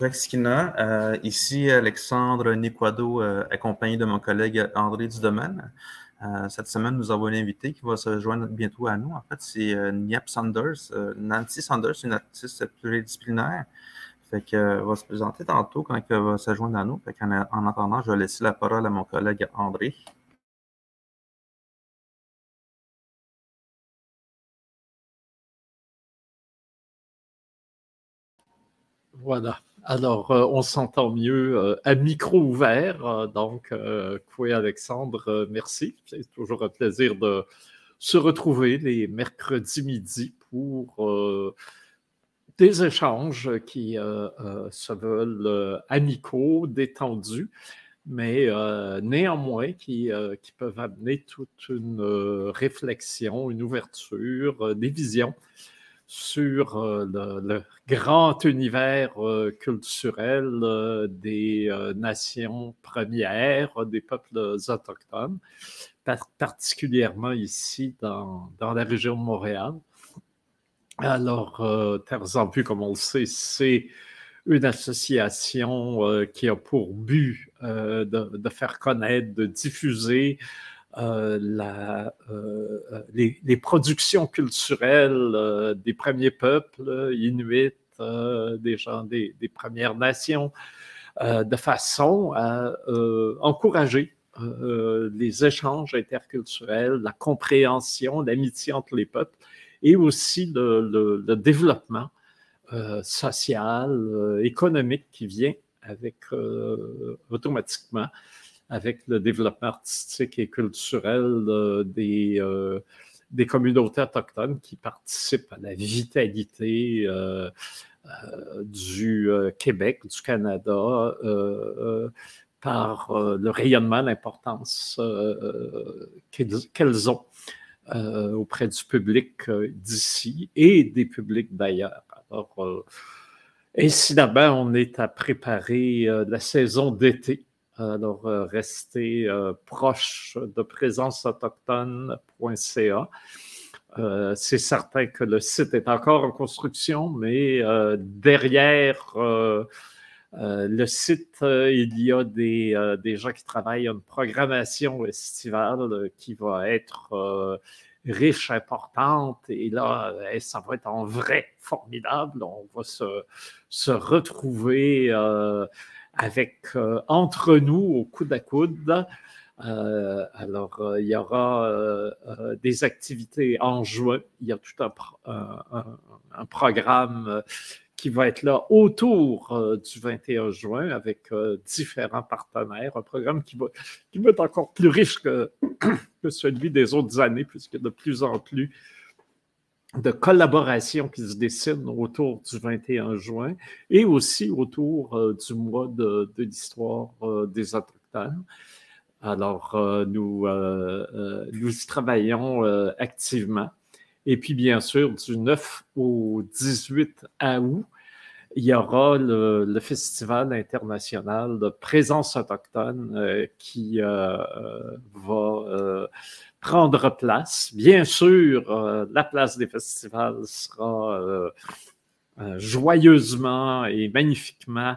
Euh, ici Alexandre Niquado, euh, accompagné de mon collègue André Dudomaine. Euh, cette semaine, nous avons un invité qui va se joindre bientôt à nous. En fait, c'est euh, Niap Sanders, Nancy Sanders, une artiste pluridisciplinaire. Fait que, va se présenter tantôt quand elle va se joindre à nous. Fait en, en attendant, je vais laisser la parole à mon collègue André. Voilà. Alors, euh, on s'entend mieux euh, à micro ouvert. Euh, donc, Koué Alexandre, merci. C'est toujours un plaisir de se retrouver les mercredis midi pour des échanges qui se veulent amicaux, détendus, mais néanmoins qui, peuvent amener toute une réflexion, une ouverture, des visions sur euh, le, grand univers euh, culturel euh, des nations premières, des peuples autochtones, particulièrement ici dans, dans, la région de Montréal. Alors, Terres en vue, comme on le sait, c'est une association qui a pour but de, faire connaître, de diffuser euh, la, euh, les, les, productions culturelles euh, des premiers peuples inuits, des gens des, Premières Nations, de façon à encourager les échanges interculturels, la compréhension, l'amitié entre les peuples et aussi le développement social, économique qui vient avec automatiquement avec le développement artistique et culturel euh, des, euh, des communautés autochtones qui participent à la vitalité euh, du Québec, du Canada, par le rayonnement, l'importance qu'elles ont auprès du public d'ici et des publics d'ailleurs. Alors, incidemment, on est à préparer la saison d'été alors, euh, restez euh, proche de présenceautochtone.ca. Euh, c'est certain que le site est encore en construction, mais derrière le site, il y a des, des, gens qui travaillent à une programmation estivale qui va être riche, importante, et là, ça va être en vrai formidable. On va se, se retrouver avec euh, entre nous au coude à coude. Euh, alors, euh, il y aura des activités en juin. Il y a tout un, programme qui va être là autour du 21 juin avec différents partenaires. Un programme qui va, qui va être encore plus riche que, que celui des autres années, puisque de plus en plus de collaboration qui se dessine autour du 21 juin et aussi autour euh, du mois de, l'histoire euh, des Autochtones. Alors, euh, nous, nous y travaillons activement. Et puis, bien sûr, du 9 au 18 août, il y aura le, le Festival international de présence autochtone qui va prendre place. Bien sûr, euh, la place des festivals sera euh, euh, joyeusement et magnifiquement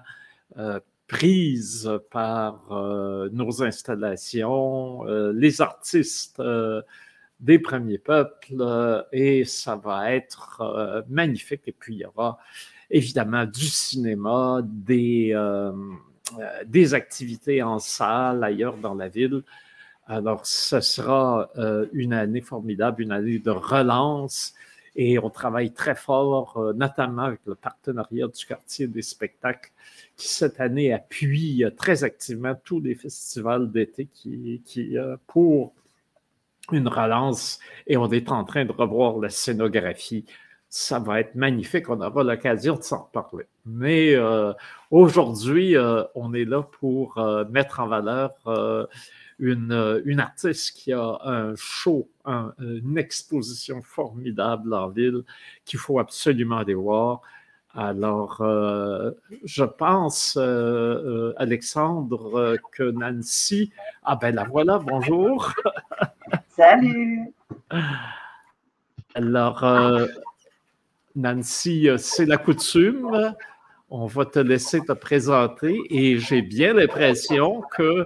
prise par nos installations, les artistes des premiers peuples, et ça va être magnifique. Et puis, il y aura évidemment du cinéma, des, des activités en salle ailleurs dans la ville. Alors, ce sera euh, une année formidable, une année de relance et on travaille très fort, euh, notamment avec le partenariat du quartier des spectacles qui cette année appuie euh, très activement tous les festivals d'été qui, pour une relance et on est en train de revoir la scénographie. Ça va être magnifique, on aura l'occasion de s'en reparler. Mais aujourd'hui, on est là pour mettre en valeur une, une artiste qui a un show, une exposition formidable en ville qu'il faut absolument aller voir. Alors, euh, je pense, euh, euh, Alexandre, que Nancy, ah ben la voilà, bonjour. Salut. Alors, Nancy, c'est la coutume. on va te laisser te présenter et j'ai bien l'impression que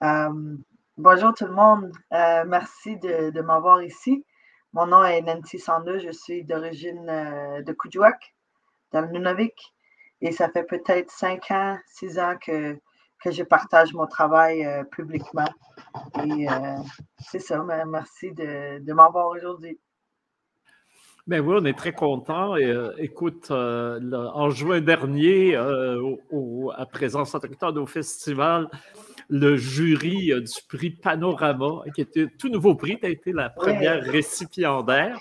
kumat. Bonjour tout le monde, euh, merci de, m'avoir ici. Mon nom est Nancy Sandeux, je suis d'origine euh, de Kuujjuaq, dans le Nunavik, et ça fait peut-être cinq ans, six ans que, je partage mon travail euh, publiquement. Et c'est ça, merci de, de m'avoir aujourd'hui. Ben oui, on est très contents. écoute, en juin dernier, au, à Présence autochtone au festival, le jury euh, du prix Panorama, qui était tout nouveau prix. Tu as été la première récipiendaire.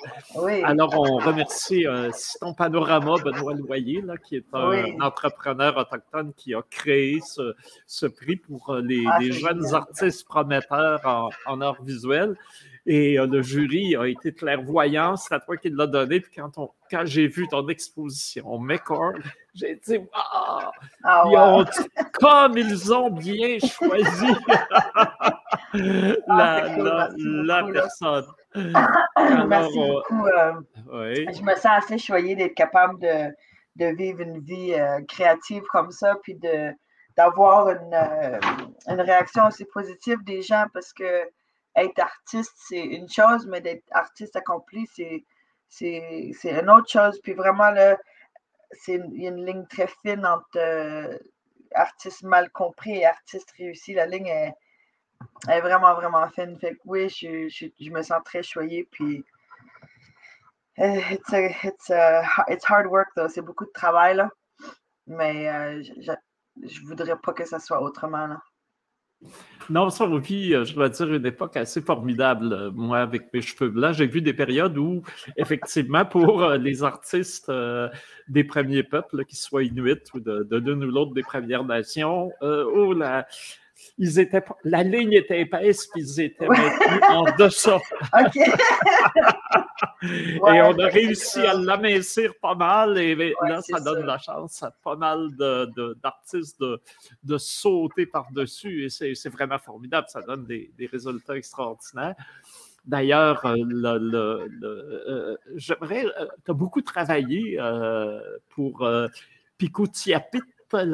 Alors, on remercie euh, Citon Panorama, Benoît Loyer, là, qui est un entrepreneur autochtone qui a créé ce, prix pour euh, les, ah, jeunes artistes prometteurs en, en art visuel. Et euh, le jury a été clairvoyant, c'est à toi qui l'a donné. Puis quand, quand j'ai vu ton exposition McCord, j'ai dit Waouh! Ah, comme ils ont bien choisi la, ah, la, personne. Merci beaucoup. Euh, je me sens assez choyée d'être capable de, de, vivre une vie euh, créative comme ça, puis de d'avoir une, une réaction aussi positive des gens parce que être artiste, c'est une chose, mais d'être artiste accompli, c'est, une autre chose. Puis vraiment, là, il y a une ligne très fine entre euh, artiste mal compris et artiste réussi. La ligne est, est vraiment, vraiment fine. Fait que oui, je, je, me sens très choyée. Puis, euh, it's, hard work. C'est beaucoup de travail, là. Mais euh, je, je voudrais pas que ça soit autrement, là. Non, ça, puis euh, je dois dire, une époque assez formidable, euh, moi, avec mes cheveux blancs. J'ai vu des périodes où, effectivement, pour euh, les artistes des premiers peuples, qu'ils soient inuits ou de l'une ou l'autre des Premières Nations, oh, la, ils étaient, la ligne était épaisse, puis ils étaient maintenus en dessous. et on a réussi à l'amincir pas mal, et là, ça donne la chance à pas mal d'artistes de, de, sauter par-dessus, et c'est vraiment formidable, ça donne des, résultats extraordinaires. D'ailleurs, euh, le, euh, j'aimerais, euh, tu as beaucoup travaillé pour Picoutiapit,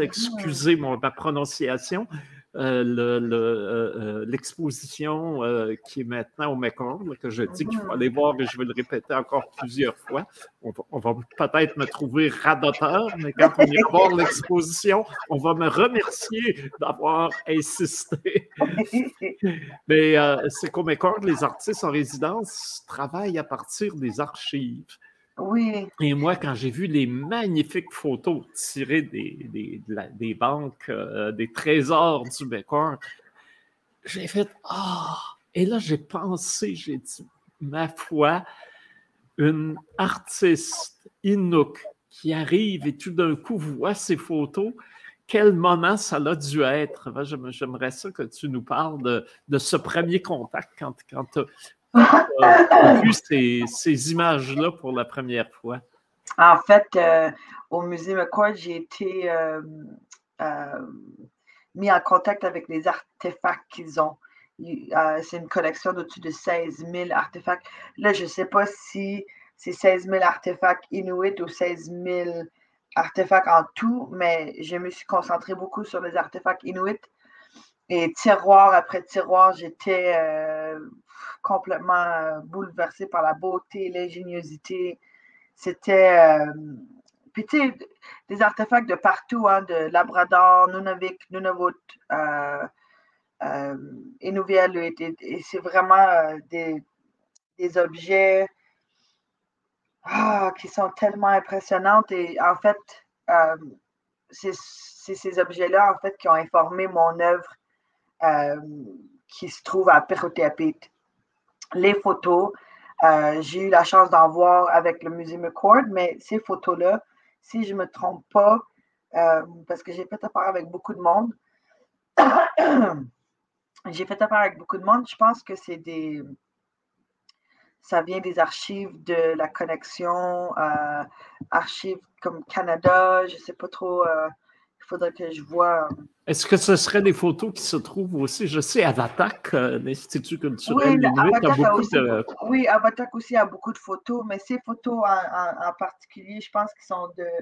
excusez ma prononciation, euh, euh, l'exposition euh, qui est maintenant au Mekong, que je dis qu'il faut aller voir et je vais le répéter encore plusieurs fois. On va, peut-être me trouver radoteur, mais quand on ira voir l'exposition, on va me remercier d'avoir insisté. mais c'est qu'au Mekong, les artistes en résidence travaillent à partir des archives. Oui. Et moi, quand j'ai vu les magnifiques photos tirées des, des, des banques, euh, des trésors du Bécoeur, j'ai fait Ah! Et là, j'ai pensé, j'ai dit, ma foi, une artiste Inuk qui arrive et tout d'un coup voit ces photos, quel moment ça a dû être. J'aimerais ça que tu nous parles de, de ce premier contact quand, quand vu ces, images-là pour la première fois? En fait, euh, au musée McCoy, j'ai été euh, euh, mis en contact avec les artefacts qu'ils ont. c'est une collection d'au-dessus de 16 000 artefacts. Là, je ne sais pas si c'est 16 000 artefacts inuits ou 16 000 artefacts en tout, mais je me suis concentrée beaucoup sur les artefacts inuits. Et tiroir après tiroir, j'étais complètement euh, bouleversé par la beauté, l'ingéniosité. C'était. Euh, tu sais, des artefacts de partout, hein, de Labrador, Nunavik, Nunavut, euh, euh et, c'est vraiment des, objets ah, qui sont tellement impressionnants. Et en fait, c'est ces objets-là, qui ont informé mon œuvre qui se trouve à Peroteapit les photos. Euh, j'ai eu la chance d'en voir avec le musée McCord, mais ces photos-là, si je ne me trompe pas, parce que j'ai fait affaire avec beaucoup de monde. j'ai fait affaire avec beaucoup de monde. Je pense que c'est des. Ça vient des archives de la connexion, archives comme Canada, je ne sais pas trop. Il faudrait que je vois. Est-ce que ce serait des photos qui se trouvent aussi, je sais, à Vatak, euh, l'Institut culturel oui, a beaucoup aussi, de... Oui, aussi a beaucoup de photos, mais ces photos en, particulier, je pense qu'ils sont de euh,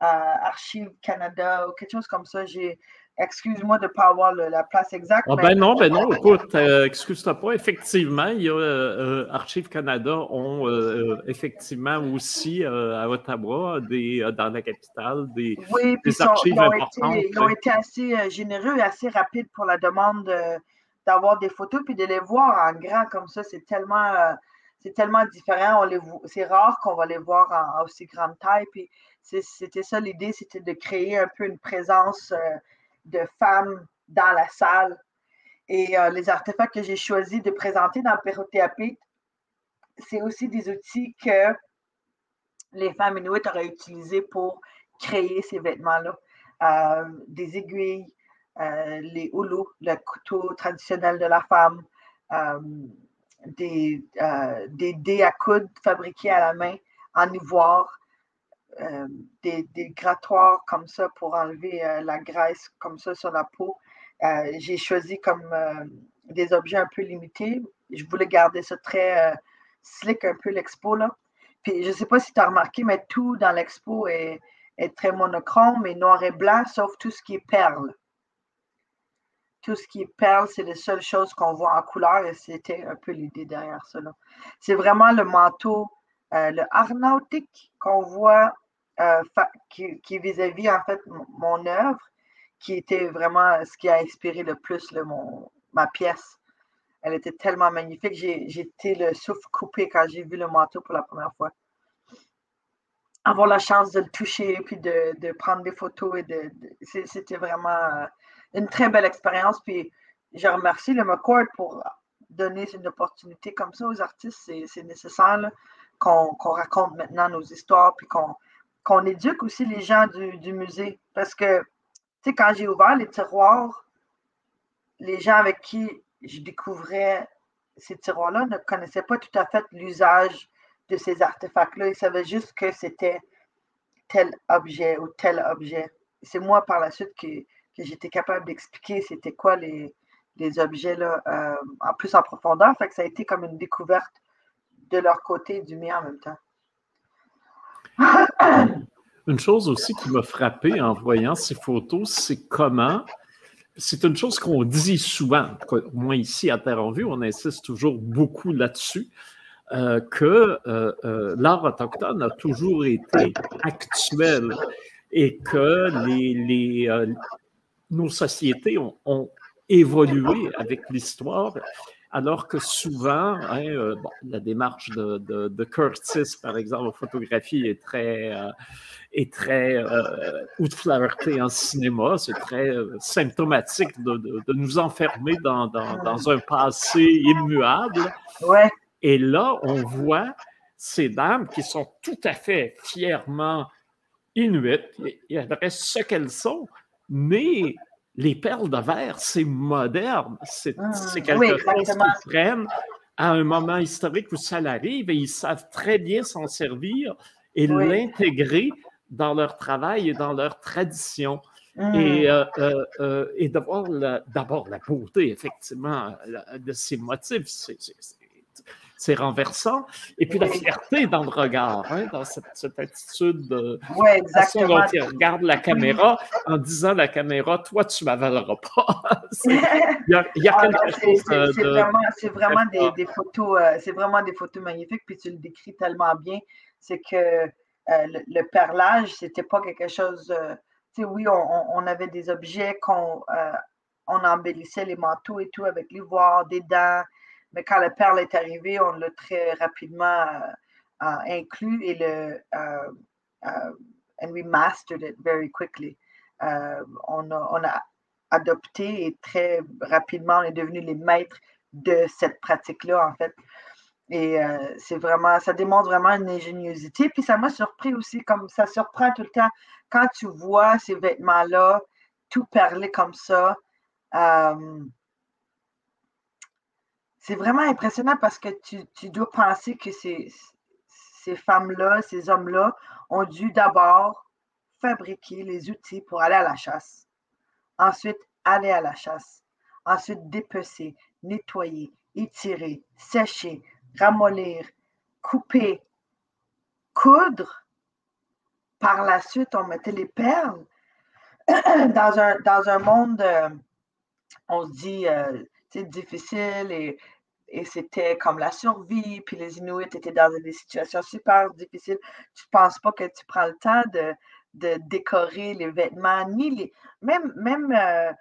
Archives Canada ou quelque chose comme ça. J'ai Excuse-moi de ne pas avoir la place exacte. Ah, ben non, ben non, écoute, euh, excuse-toi pas. Effectivement, il y a euh, Archives Canada ont euh, effectivement aussi à Ottawa, des, dans la capitale, des, oui, des archives ils importantes. Été, ils ont été assez généreux et assez rapides pour la demande d'avoir des photos puis de les voir en grand comme ça. C'est tellement, c'est tellement différent. C'est rare qu'on va les voir en, aussi grande taille. Puis c'était ça l'idée, c'était de créer un peu une présence de femmes dans la salle. Et euh, les artefacts que j'ai choisi de présenter dans le c'est aussi des outils que les femmes inuites auraient utilisés pour créer ces vêtements-là. Euh, des aiguilles, euh, les houlos, le couteau traditionnel de la femme, des, des dés à coudre fabriqués à la main en ivoire, euh, des, grattoirs comme ça pour enlever euh, la graisse comme ça sur la peau. Euh, j'ai choisi comme des objets un peu limités. Je voulais garder ça très slick, un peu l'expo. là. Puis je ne sais pas si tu as remarqué, mais tout dans l'expo est, très monochrome et noir et blanc, sauf tout ce qui est perle. Tout ce qui est perle, c'est les seules choses qu'on voit en couleur et c'était un peu l'idée derrière cela. C'est vraiment le manteau, le arnautique qu'on voit euh, qui, vis-à-vis, en fait, mon œuvre, qui était vraiment ce qui a inspiré le plus mon, ma pièce. Elle était tellement magnifique. J'ai été le souffle coupé quand j'ai vu le manteau pour la première fois. Avoir la chance de le toucher, puis de, prendre des photos, et de, c'était vraiment euh, une très belle expérience. Puis je remercie le McCord pour donner une opportunité comme ça aux artistes. C'est nécessaire qu'on raconte maintenant nos histoires, puis qu'on qu'on éduque aussi les gens du, musée. Parce que, tu sais, quand j'ai ouvert les tiroirs, les gens avec qui je découvrais ces tiroirs-là ne connaissaient pas tout à fait l'usage de ces artefacts-là. Ils savaient juste que c'était tel objet ou tel objet. C'est moi, par la suite, que, j'étais capable d'expliquer c'était quoi les, objets là, euh, en plus en profondeur. Fait que ça a été comme une découverte de leur côté et du mien en même temps. Une chose aussi qui m'a frappé en voyant ces photos, c'est comment, c'est une chose qu'on dit souvent, au moins ici à Terre en Vue, on insiste toujours beaucoup là-dessus, euh, que euh, euh, l'art autochtone a toujours été actuel et que les, nos sociétés ont évolué avec l'histoire alors que souvent, hein, euh, la démarche de, Curtis, par exemple, en photographie, est très, euh, est très euh, ou de flirter en cinéma, c'est très symptomatique de, nous enfermer dans, un passé immuable. Ouais. Et là, on voit ces dames qui sont tout à fait fièrement inuites, et adressent ce qu'elles sont, mais les perles de verre, c'est moderne. C'est ah, quelque chose qu'ils prennent à un moment historique où ça arrive et ils savent très bien s'en servir et l'intégrer dans leur travail et dans leur tradition. Et, hmm. euh, euh, euh, et d'abord la beauté, effectivement, de ces motifs. C'est c'est renversant. Et puis la fierté dans le regard, hein, dans cette, attitude de ouais, exactement. dont il regarde la caméra en disant à la caméra, toi, tu ne m'avaleras pas. il y a, ah, quelque chose de... C'est vraiment, des, photos, euh, c'est vraiment des photos magnifiques, puis tu le décris tellement bien. C'est que euh, le, perlage, c'était pas quelque chose... Euh, tu sais, oui, on, avait des objets qu'on on embellissait les manteaux et tout avec l'ivoire, des dents, mais quand le perle est arrivé, on l'a très rapidement euh, euh, inclus et le euh, and we mastered it very quickly. on, a, adopté et très rapidement, on est devenu les maîtres de cette pratique-là, en fait. Et c'est vraiment, ça démontre vraiment une ingéniosité. Puis ça m'a surpris aussi, comme ça surprend tout le temps quand tu vois ces vêtements-là, tout perler comme ça. C'est vraiment impressionnant parce que tu, dois penser que ces, ces femmes-là, ces hommes-là ont dû d'abord fabriquer les outils pour aller à la chasse. Ensuite, aller à la chasse. Ensuite, dépecer, nettoyer, étirer, sécher, ramollir, couper, coudre. Par la suite, on mettait les perles. dans, un, dans un monde, euh, on se dit, euh, difficile et, et c'était comme la survie, puis les Inuits étaient dans des situations super difficiles. Tu ne penses pas que tu prends le temps de, de décorer les vêtements, ni les. Même, même, euh,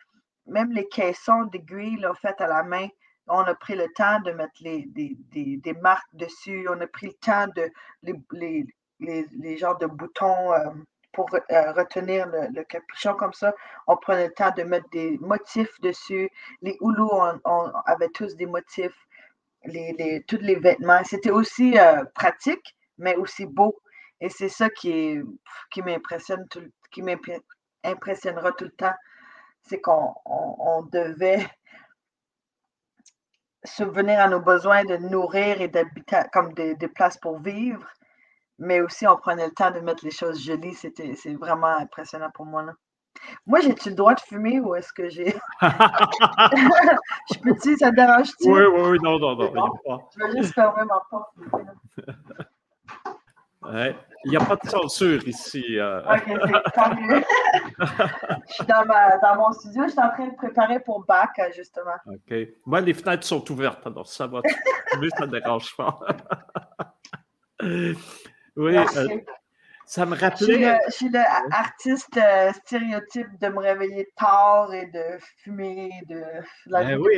même les caissons d'aiguilles faites à la main, on a pris le temps de mettre les, des, des, des marques dessus, on a pris le temps de les, les, les, les genres de boutons euh, pour euh, retenir le, capuchon comme ça. On prenait le temps de mettre des motifs dessus. Les houlous, on, avait tous des motifs, les, tous les vêtements. C'était aussi pratique, mais aussi beau. Et c'est ça qui, qui m'impressionne, qui m'impressionnera tout le temps. C'est qu'on devait subvenir à nos besoins de nourrir et d'habiter comme des, places pour vivre, mais aussi on prenait le temps de mettre les choses jolies. C'était, c'est vraiment impressionnant pour moi. Là. Moi, j'ai-tu le droit de fumer ou est-ce que j'ai. je peux-tu, ça te dérange-tu? Oui, oui, oui, non, non, non. Je vais juste fermer ma porte. Il n'y a pas de censure ici. Euh. OK, c'est mieux. je suis dans, ma, dans, mon studio, je suis en train de préparer pour bac, justement. OK. Moi, les fenêtres sont ouvertes, alors ça va. Mais ça ne dérange pas. oui. Euh, ça me rappelait. Je suis l'artiste euh, stéréotype de me réveiller tard et de fumer, de la ben oui.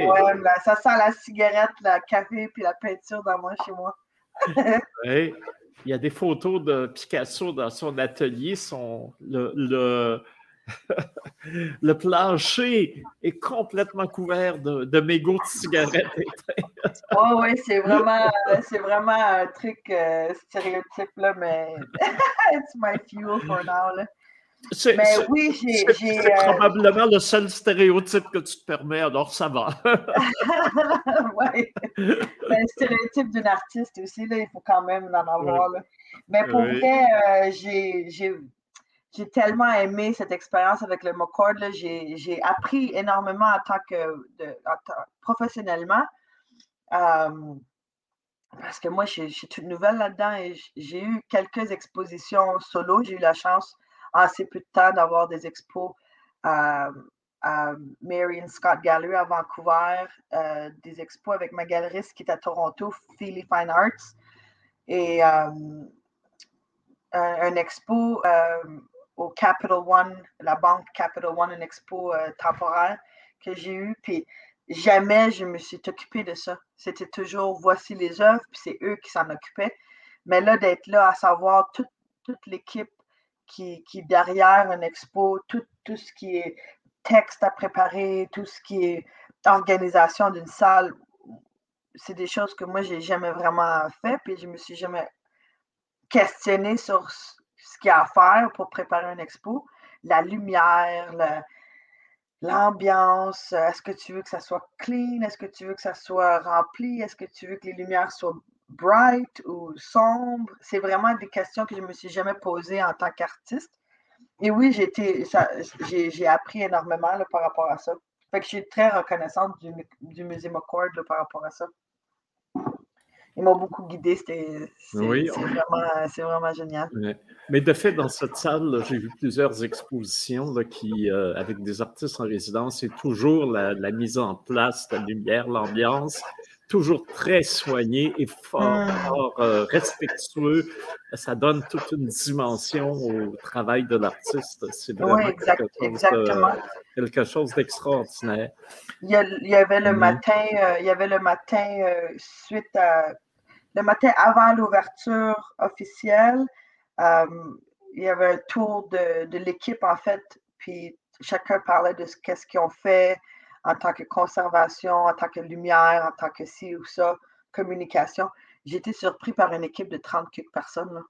Ça sent la cigarette, le café puis la peinture dans moi chez moi. oui. Il y a des photos de Picasso dans son atelier. Son, le, le, le plancher est complètement couvert de, de mégots de cigarettes. oh, oui, c'est vraiment, c'est vraiment un truc euh, stéréotype, là, mais it's my fuel for now. Là. C'est, mais oui, j'ai. C'est, euh, probablement le seul stéréotype que tu te permets, alors ça va. oui. Ben, le stéréotype d'une artiste aussi, là, il faut quand même en avoir. Là. Mais pour vrai, euh, j'ai, j'ai tellement aimé cette expérience avec le McCord. J'ai, appris énormément en tant que professionnellement. Parce que moi, je, suis toute nouvelle là-dedans et j'ai eu quelques expositions solo. J'ai eu la chance assez peu de temps d'avoir des expos à, à Marion Scott Gallery à Vancouver, euh, des expos avec ma galeriste qui est à Toronto, Philly Fine Arts, et un, expo au Capital One, la banque Capital One, un expo temporaire que j'ai eu. Puis jamais je me suis occupée de ça. C'était toujours voici les œuvres, puis c'est eux qui s'en occupaient. Mais là, d'être là, à savoir toute, l'équipe qui, qui derrière un expo, tout, ce qui est texte à préparer, tout ce qui est organisation d'une salle, c'est des choses que moi, j'ai jamais vraiment fait, puis je me suis jamais questionné sur ce qu'il y a à faire pour préparer un expo. La lumière, l'ambiance, est-ce que tu veux que ça soit clean, est-ce que tu veux que ça soit rempli, est-ce que tu veux que les lumières soient bright ou sombre? C'est vraiment des questions que je ne me suis jamais posées en tant qu'artiste. Et oui, j'ai j'ai appris énormément par rapport à ça. Fait je suis très reconnaissante du, du musée McCord par rapport à ça. Ils m'ont beaucoup guidé, c'est oui, vraiment, vraiment, génial. Mais de fait, dans cette salle, j'ai vu plusieurs expositions là, qui, euh, avec des artistes en résidence, c'est toujours la, la, mise en place, la lumière, l'ambiance, toujours très soigné et fort, hmm. fort euh, respectueux. Ça donne toute une dimension au travail de l'artiste. C'est vraiment quelque, chose, d'extraordinaire. Il, y avait le matin, euh, il y avait le matin suite à le matin avant l'ouverture officielle, il y avait un tour de, l'équipe en fait, puis chacun parlait de ce qu'ils ont fait, en tant que conservation, en tant que lumière, en tant que ci ou ça, communication. j'ai été surpris par une équipe de 30 quelques personnes.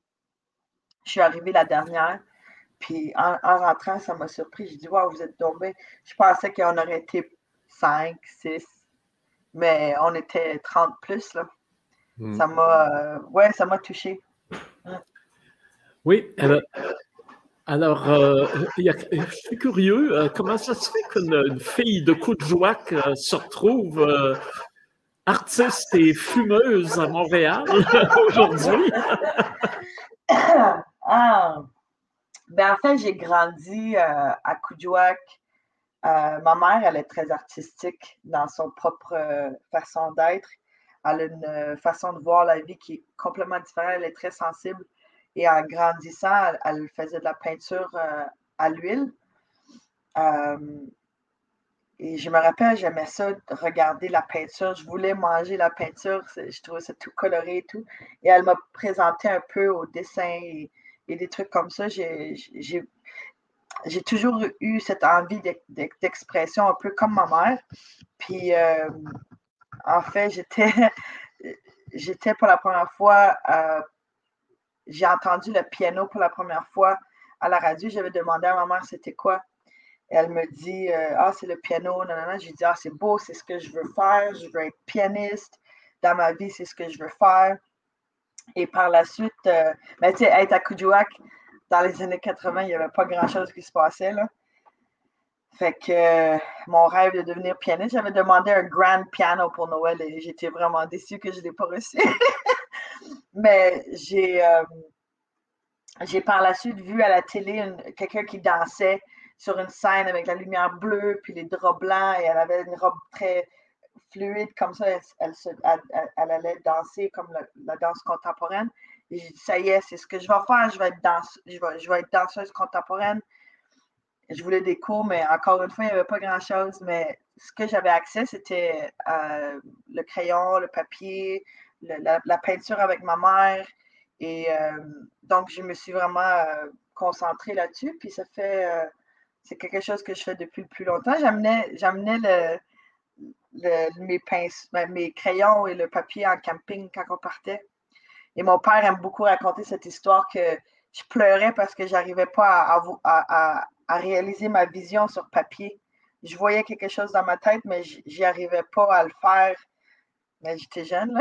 Je suis arrivée la dernière, puis en, rentrant, ça m'a surpris. J'ai dit, waouh, vous êtes tombés. Je pensais qu'on aurait été 5, 6, mais on était 30 plus. Là. Hmm. Ça m'a euh, ouais, ça m'a touché. Oui, alors, euh, je suis curieux, euh, comment ça se fait qu'une fille de Coudjouac se retrouve artiste et fumeuse à Montréal aujourd'hui? ah, ben en fait, j'ai grandi à Coudjouac. ma mère, elle est très artistique dans son propre façon d'être. Elle a une façon de voir la vie qui est complètement différente. Elle est très sensible. Et en grandissant, elle, faisait de la peinture euh, à l'huile. Euh, et je me rappelle, j'aimais ça, regarder la peinture. Je voulais manger la peinture. Je trouvais ça tout coloré et tout. Et elle m'a présenté un peu au dessin et, des trucs comme ça. J'ai toujours eu cette envie d'expression un peu comme ma mère. Puis, euh, en fait, j'étais, j'étais pour la première fois, euh, j'ai entendu le piano pour la première fois à la radio. J'avais demandé à ma mère c'était quoi? elle me dit euh, Ah, c'est le piano. Non, non, non. J'ai dit Ah, c'est beau, c'est ce que je veux faire. Je veux être pianiste. Dans ma vie, c'est ce que je veux faire. Et par la suite, euh, ben, tu sais, être à Kujouak, dans les années 80, il n'y avait pas grand-chose qui se passait. Là. Fait que euh, mon rêve de devenir pianiste, j'avais demandé un grand piano pour Noël et j'étais vraiment déçue que je ne l'ai pas reçu. Mais j'ai, euh, j'ai par la suite vu à la télé quelqu'un qui dansait sur une scène avec la lumière bleue puis les draps blancs et elle avait une robe très fluide comme ça. Elle, allait danser comme la, danse contemporaine. Et j'ai dit, ça y est, c'est ce que je vais faire. Je vais être, danse, je vais être danseuse contemporaine je voulais des cours, mais encore une fois, il n'y avait pas grand-chose. Mais ce que j'avais accès, c'était euh, le crayon, le papier, la, peinture avec ma mère. Et euh, donc, je me suis vraiment euh, concentrée là-dessus. Puis ça fait, c'est quelque chose que je fais depuis le plus longtemps. J'amenais, j'amenais mes, pinces, ben, mes crayons et le papier en camping quand on partait. Et mon père aime beaucoup raconter cette histoire que je pleurais parce que j'arrivais pas à, réaliser ma vision sur papier. Je voyais quelque chose dans ma tête, mais j'y arrivais pas à le faire. Mais j'étais jeune.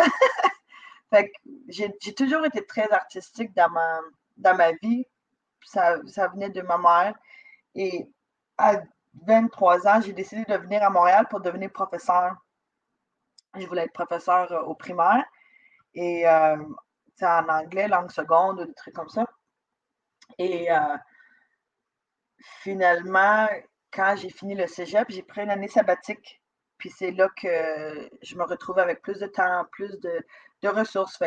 j'ai toujours été très artistique dans ma, dans ma vie. Ça, ça venait de ma mère. Et à 23 ans, j'ai décidé de venir à Montréal pour devenir professeur. Je voulais être professeur euh, au primaire. Et euh, en anglais, langue seconde, des trucs comme ça. Et euh, finalement, quand j'ai fini le cégep, j'ai pris une année sabbatique. Puis c'est là que je me retrouve avec plus de temps, plus de, ressources.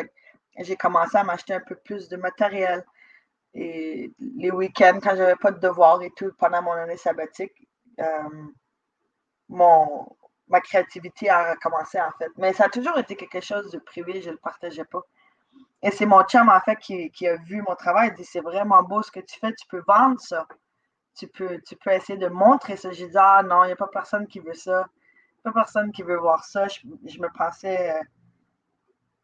j'ai commencé à m'acheter un peu plus de matériel. Et les week-ends, quand j'avais pas de devoirs et tout, pendant mon année sabbatique, euh, mon, ma créativité a commencé en fait. Mais ça a toujours été quelque chose de privé, je ne le partageais pas. Et c'est mon chum, en fait, qui, a vu mon travail. Il dit C'est vraiment beau ce que tu fais, tu peux vendre ça. Tu peux, tu peux essayer de montrer ça. J'ai dit Ah non, il n'y a pas personne qui veut ça. Pas personne qui veut voir ça. Je, me pensais euh,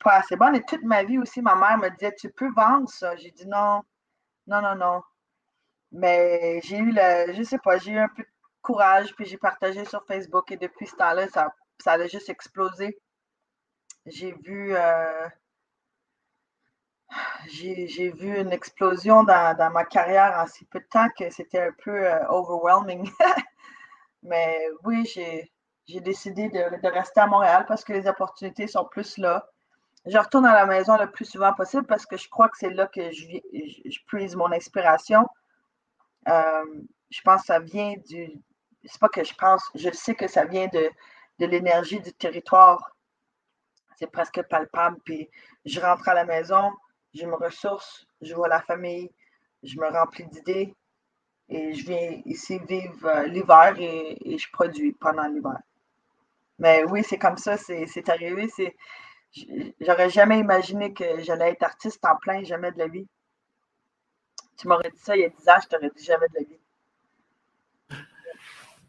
pas assez bonne. Et toute ma vie aussi, ma mère me disait Tu peux vendre ça. J'ai dit Non, non, non, non. Mais j'ai eu le, je sais pas, j'ai eu un peu de courage, puis j'ai partagé sur Facebook. Et depuis ce temps-là, ça, ça a juste explosé. J'ai vu. Euh, j'ai vu une explosion dans, ma carrière en si peu de temps que c'était un peu euh, overwhelming. Mais oui, j'ai décidé de, rester à Montréal parce que les opportunités sont plus là. Je retourne à la maison le plus souvent possible parce que je crois que c'est là que je, je, puise mon inspiration. Euh, je pense que ça vient du. C'est pas que je pense, je sais que ça vient de, de l'énergie du territoire. C'est presque palpable. Puis je rentre à la maison, je me ressource, je vois la famille, je me remplis d'idées et je viens ici vivre euh, l'hiver et, je produis pendant l'hiver. Mais oui, c'est comme ça, c'est arrivé. J'aurais jamais imaginé que j'allais être artiste en plein jamais de la vie. Tu m'aurais dit ça il y a 10 ans, je t'aurais dit jamais de la vie.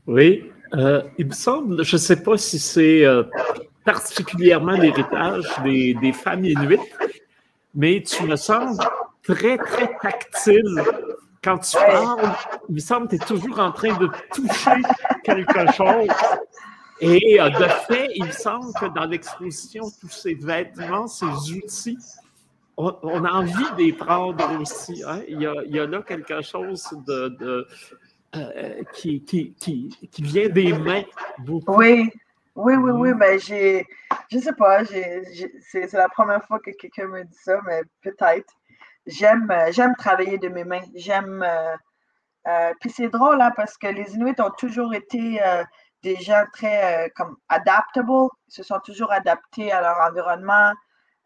Oui, euh, il me semble, je ne sais pas si c'est euh, particulièrement l'héritage des, des femmes inuites, mais tu me sembles très, très tactile quand tu parles. Il me semble que tu es toujours en train de toucher quelque chose. Et euh, de fait, il me semble que dans l'exposition, tous ces vêtements, ces outils, on, a envie d'y prendre aussi. Hein. Il, y a, là quelque chose de, euh, qui, qui, qui, vient des mains Oui, oui, oui, oui, mais ben, j'ai, je sais pas, c'est, la première fois que quelqu'un me dit ça, mais peut-être. J'aime, j'aime travailler de mes mains. J'aime. Euh, euh, puis c'est drôle, hein, parce que les Inuits ont toujours été des gens très comme adaptable, ils se sont toujours adaptés à leur environnement,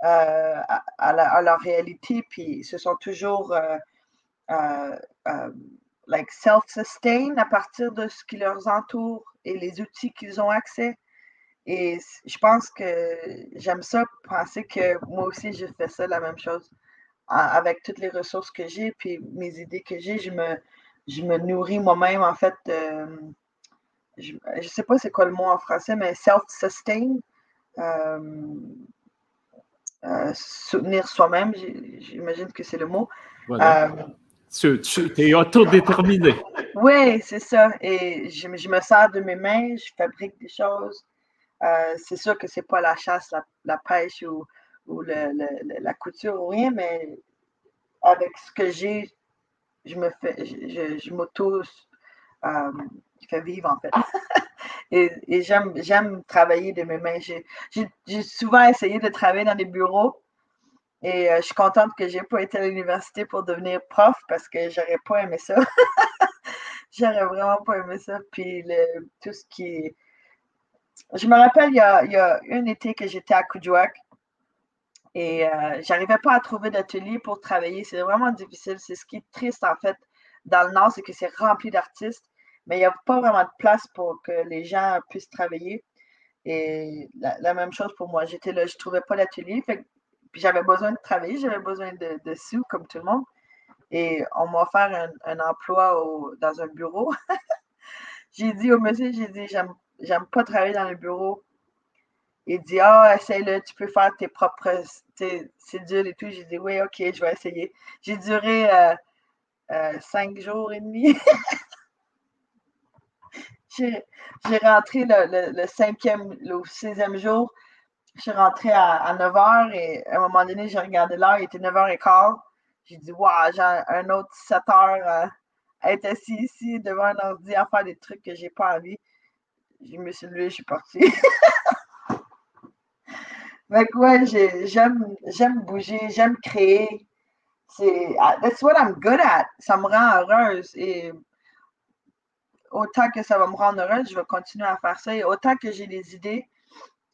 à, à, leur réalité, puis ils se sont toujours like self-sustain à partir de ce qui leur entoure et les outils qu'ils ont accès. Et je pense que j'aime ça, penser que moi aussi, je fais ça, la même chose. Avec toutes les ressources que j'ai, puis mes idées que j'ai, je me, je me nourris moi-même, en fait. je ne sais pas c'est quoi le mot en français, mais self-sustain. Euh, euh, soutenir soi-même, j'imagine que c'est le mot. Tu, tu es autodéterminé. Oui, c'est ça. Et je, je, me sers de mes mains, je fabrique des choses. Euh, c'est sûr que c'est pas la chasse, la, pêche ou, ou la couture ou rien, mais avec ce que j'ai, je me fais, je, m'auto euh, fais vivre en fait. et, et j'aime travailler de mes mains. J'ai souvent essayé de travailler dans des bureaux et euh, je suis contente que j'ai pas été à l'université pour devenir prof parce que j'aurais pas aimé ça. j'aurais vraiment pas aimé ça. Puis le, tout ce qui est. Je me rappelle, il y a, un été que j'étais à Kujouak et euh, j'arrivais pas à trouver d'atelier pour travailler. C'est vraiment difficile. C'est ce qui est triste en fait dans le Nord, c'est que c'est rempli d'artistes, mais il n'y a pas vraiment de place pour que les gens puissent travailler. Et la, même chose pour moi. J'étais là, je ne trouvais pas d'atelier. Puis j'avais besoin de travailler, j'avais besoin de, sous comme tout le monde. Et on m'a offert un, emploi dans un bureau. j'ai dit au monsieur, j'ai dit, j'aime, j'aime pas travailler dans le bureau. Il dit, ah, essaye-le, tu peux faire tes propres cédules et tout. J'ai dit, oui, ok, je vais essayer. J'ai duré euh, euh, cinq jours et demi. j'ai, rentré le, le, cinquième, le sixième jour je suis rentrée à, 9 h et à un moment donné, j'ai regardé l'heure, il était 9 h 15. J'ai dit, waouh, j'ai un autre 7 heures euh, à être assis ici devant un ordi à faire des trucs que j'ai pas envie. Je me suis levée, je suis partie. Donc, ouais, j'aime, bouger, j'aime créer. C'est, ah, that's what I'm good at. Ça me rend heureuse. Et autant que ça va me rendre heureuse, je vais continuer à faire ça. Et autant que j'ai des idées,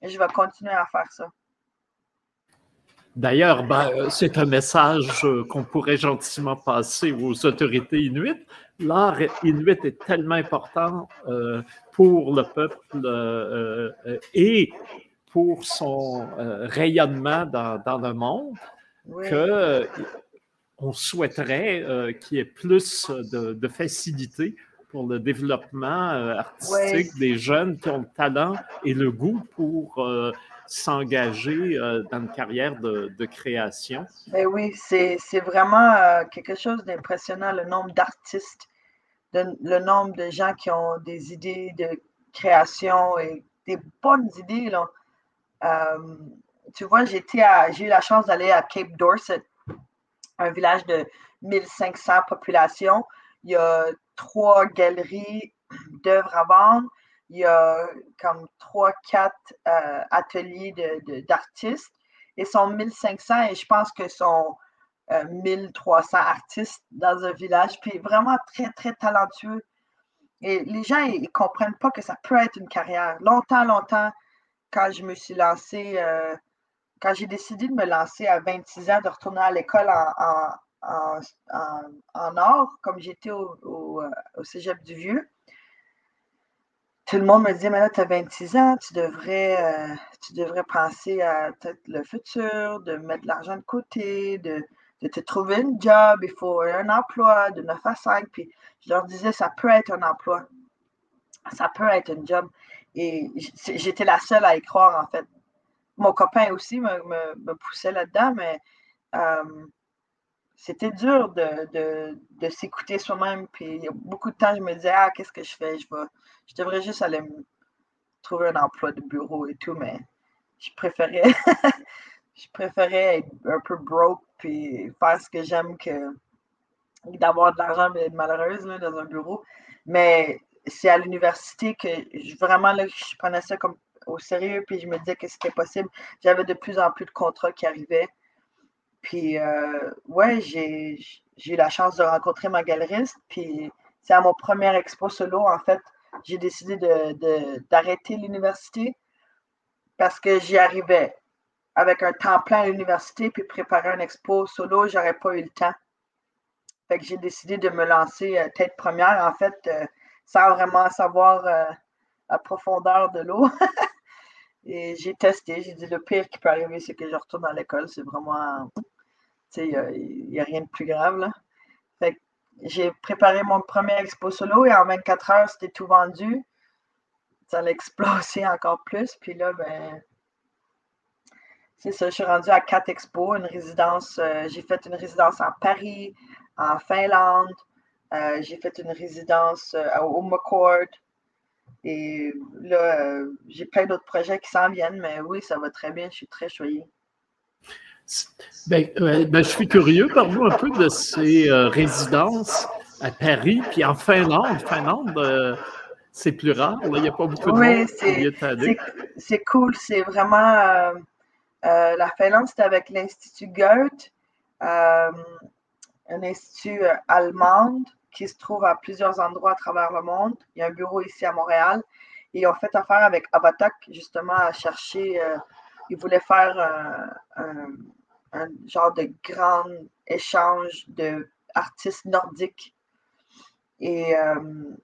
je vais continuer à faire ça. D'ailleurs, ben, euh, c'est un message euh, qu'on pourrait gentiment passer aux autorités inuites. L'art inuit est tellement important euh, pour le peuple et pour son rayonnement dans, le monde que on souhaiterait qu'il y ait plus de facilité pour le développement artistique des jeunes qui ont le talent et le goût pour s'engager euh, dans une carrière de, création? Ben oui, c'est vraiment quelque chose d'impressionnant, le nombre d'artistes, le nombre de gens qui ont des idées de création et des bonnes idées. tu vois, j'ai eu la chance d'aller à Cape Dorset, un village de 1500 populations. Il y a trois galeries d'œuvres à vendre. Il y a comme trois, quatre euh, ateliers d'artistes. De, et sont 1500 et je pense que sont 1300 euh, artistes dans un village. Puis vraiment très, très talentueux. Et les gens, ils ne comprennent pas que ça peut être une carrière. Longtemps, longtemps, quand je me suis lancée, euh, quand j'ai décidé de me lancer à 26 ans, de retourner à l'école en, en, or, comme j'étais au, euh, au, cégep du Vieux. Tout le monde me disait, mais là, tu as 26 ans, tu devrais, euh, tu devrais penser à peut-être le futur, de mettre de l'argent de côté, de, de, te trouver un job, il faut un emploi de 9 à 5. Puis je leur disais, ça peut être un emploi, ça peut être un job. Et j'étais la seule à y croire, en fait. mon copain aussi me, poussait là-dedans, mais euh, c'était dur de, s'écouter soi-même. Puis beaucoup de temps, je me disais, ah, qu'est-ce que je fais? Je, je devrais juste aller me trouver un emploi de bureau et tout, mais je préférais, je préférais être un peu broke puis faire ce que j'aime que d'avoir de l'argent mais être malheureuse dans un bureau. Mais c'est à l'université que je, vraiment là, je prenais ça comme au sérieux, puis je me disais que c'était possible. J'avais de plus en plus de contrats qui arrivaient. Puis, euh, ouais, j'ai eu la chance de rencontrer ma galeriste. Puis, c'est à mon premier expo solo, en fait, j'ai décidé d'arrêter de, l'université parce que j'y arrivais avec un temps plein à l'université, puis préparer un expo solo, j'aurais pas eu le temps. Fait que j'ai décidé de me lancer euh, tête première, en fait, euh, sans vraiment savoir la profondeur de l'eau. Et j'ai testé, j'ai dit le pire qui peut arriver, c'est que je retourne à l'école. C'est vraiment. Tu sais, il n'y a, rien de plus grave, là. Fait j'ai préparé mon premier expo solo et en 24 heures, c'était tout vendu. Ça allait exploser encore plus. Puis là, ben. C'est ça, je suis rendue à quatre expos, une résidence. Euh, j'ai fait une résidence en Paris, en Finlande. Euh, j'ai fait une résidence euh, au. Et là, euh, j'ai plein d'autres projets qui s'en viennent, mais oui, ça va très bien. Je suis très choyée. Ben, ben, je suis curieux, parle-nous un peu de ces euh, résidences à Paris, puis en Finlande. Finlande, euh, c'est plus rare, il n'y a pas beaucoup de oui, monde. C'est cool, c'est vraiment. la Finlande, c'est avec l'Institut Goethe, un institut allemand qui se trouve à plusieurs endroits à travers le monde. Il y a un bureau ici à Montréal. Et ils ont fait affaire avec Abatak, justement, à chercher. Euh, ils voulaient faire un, genre de grand échange d'artistes nordiques. Et euh,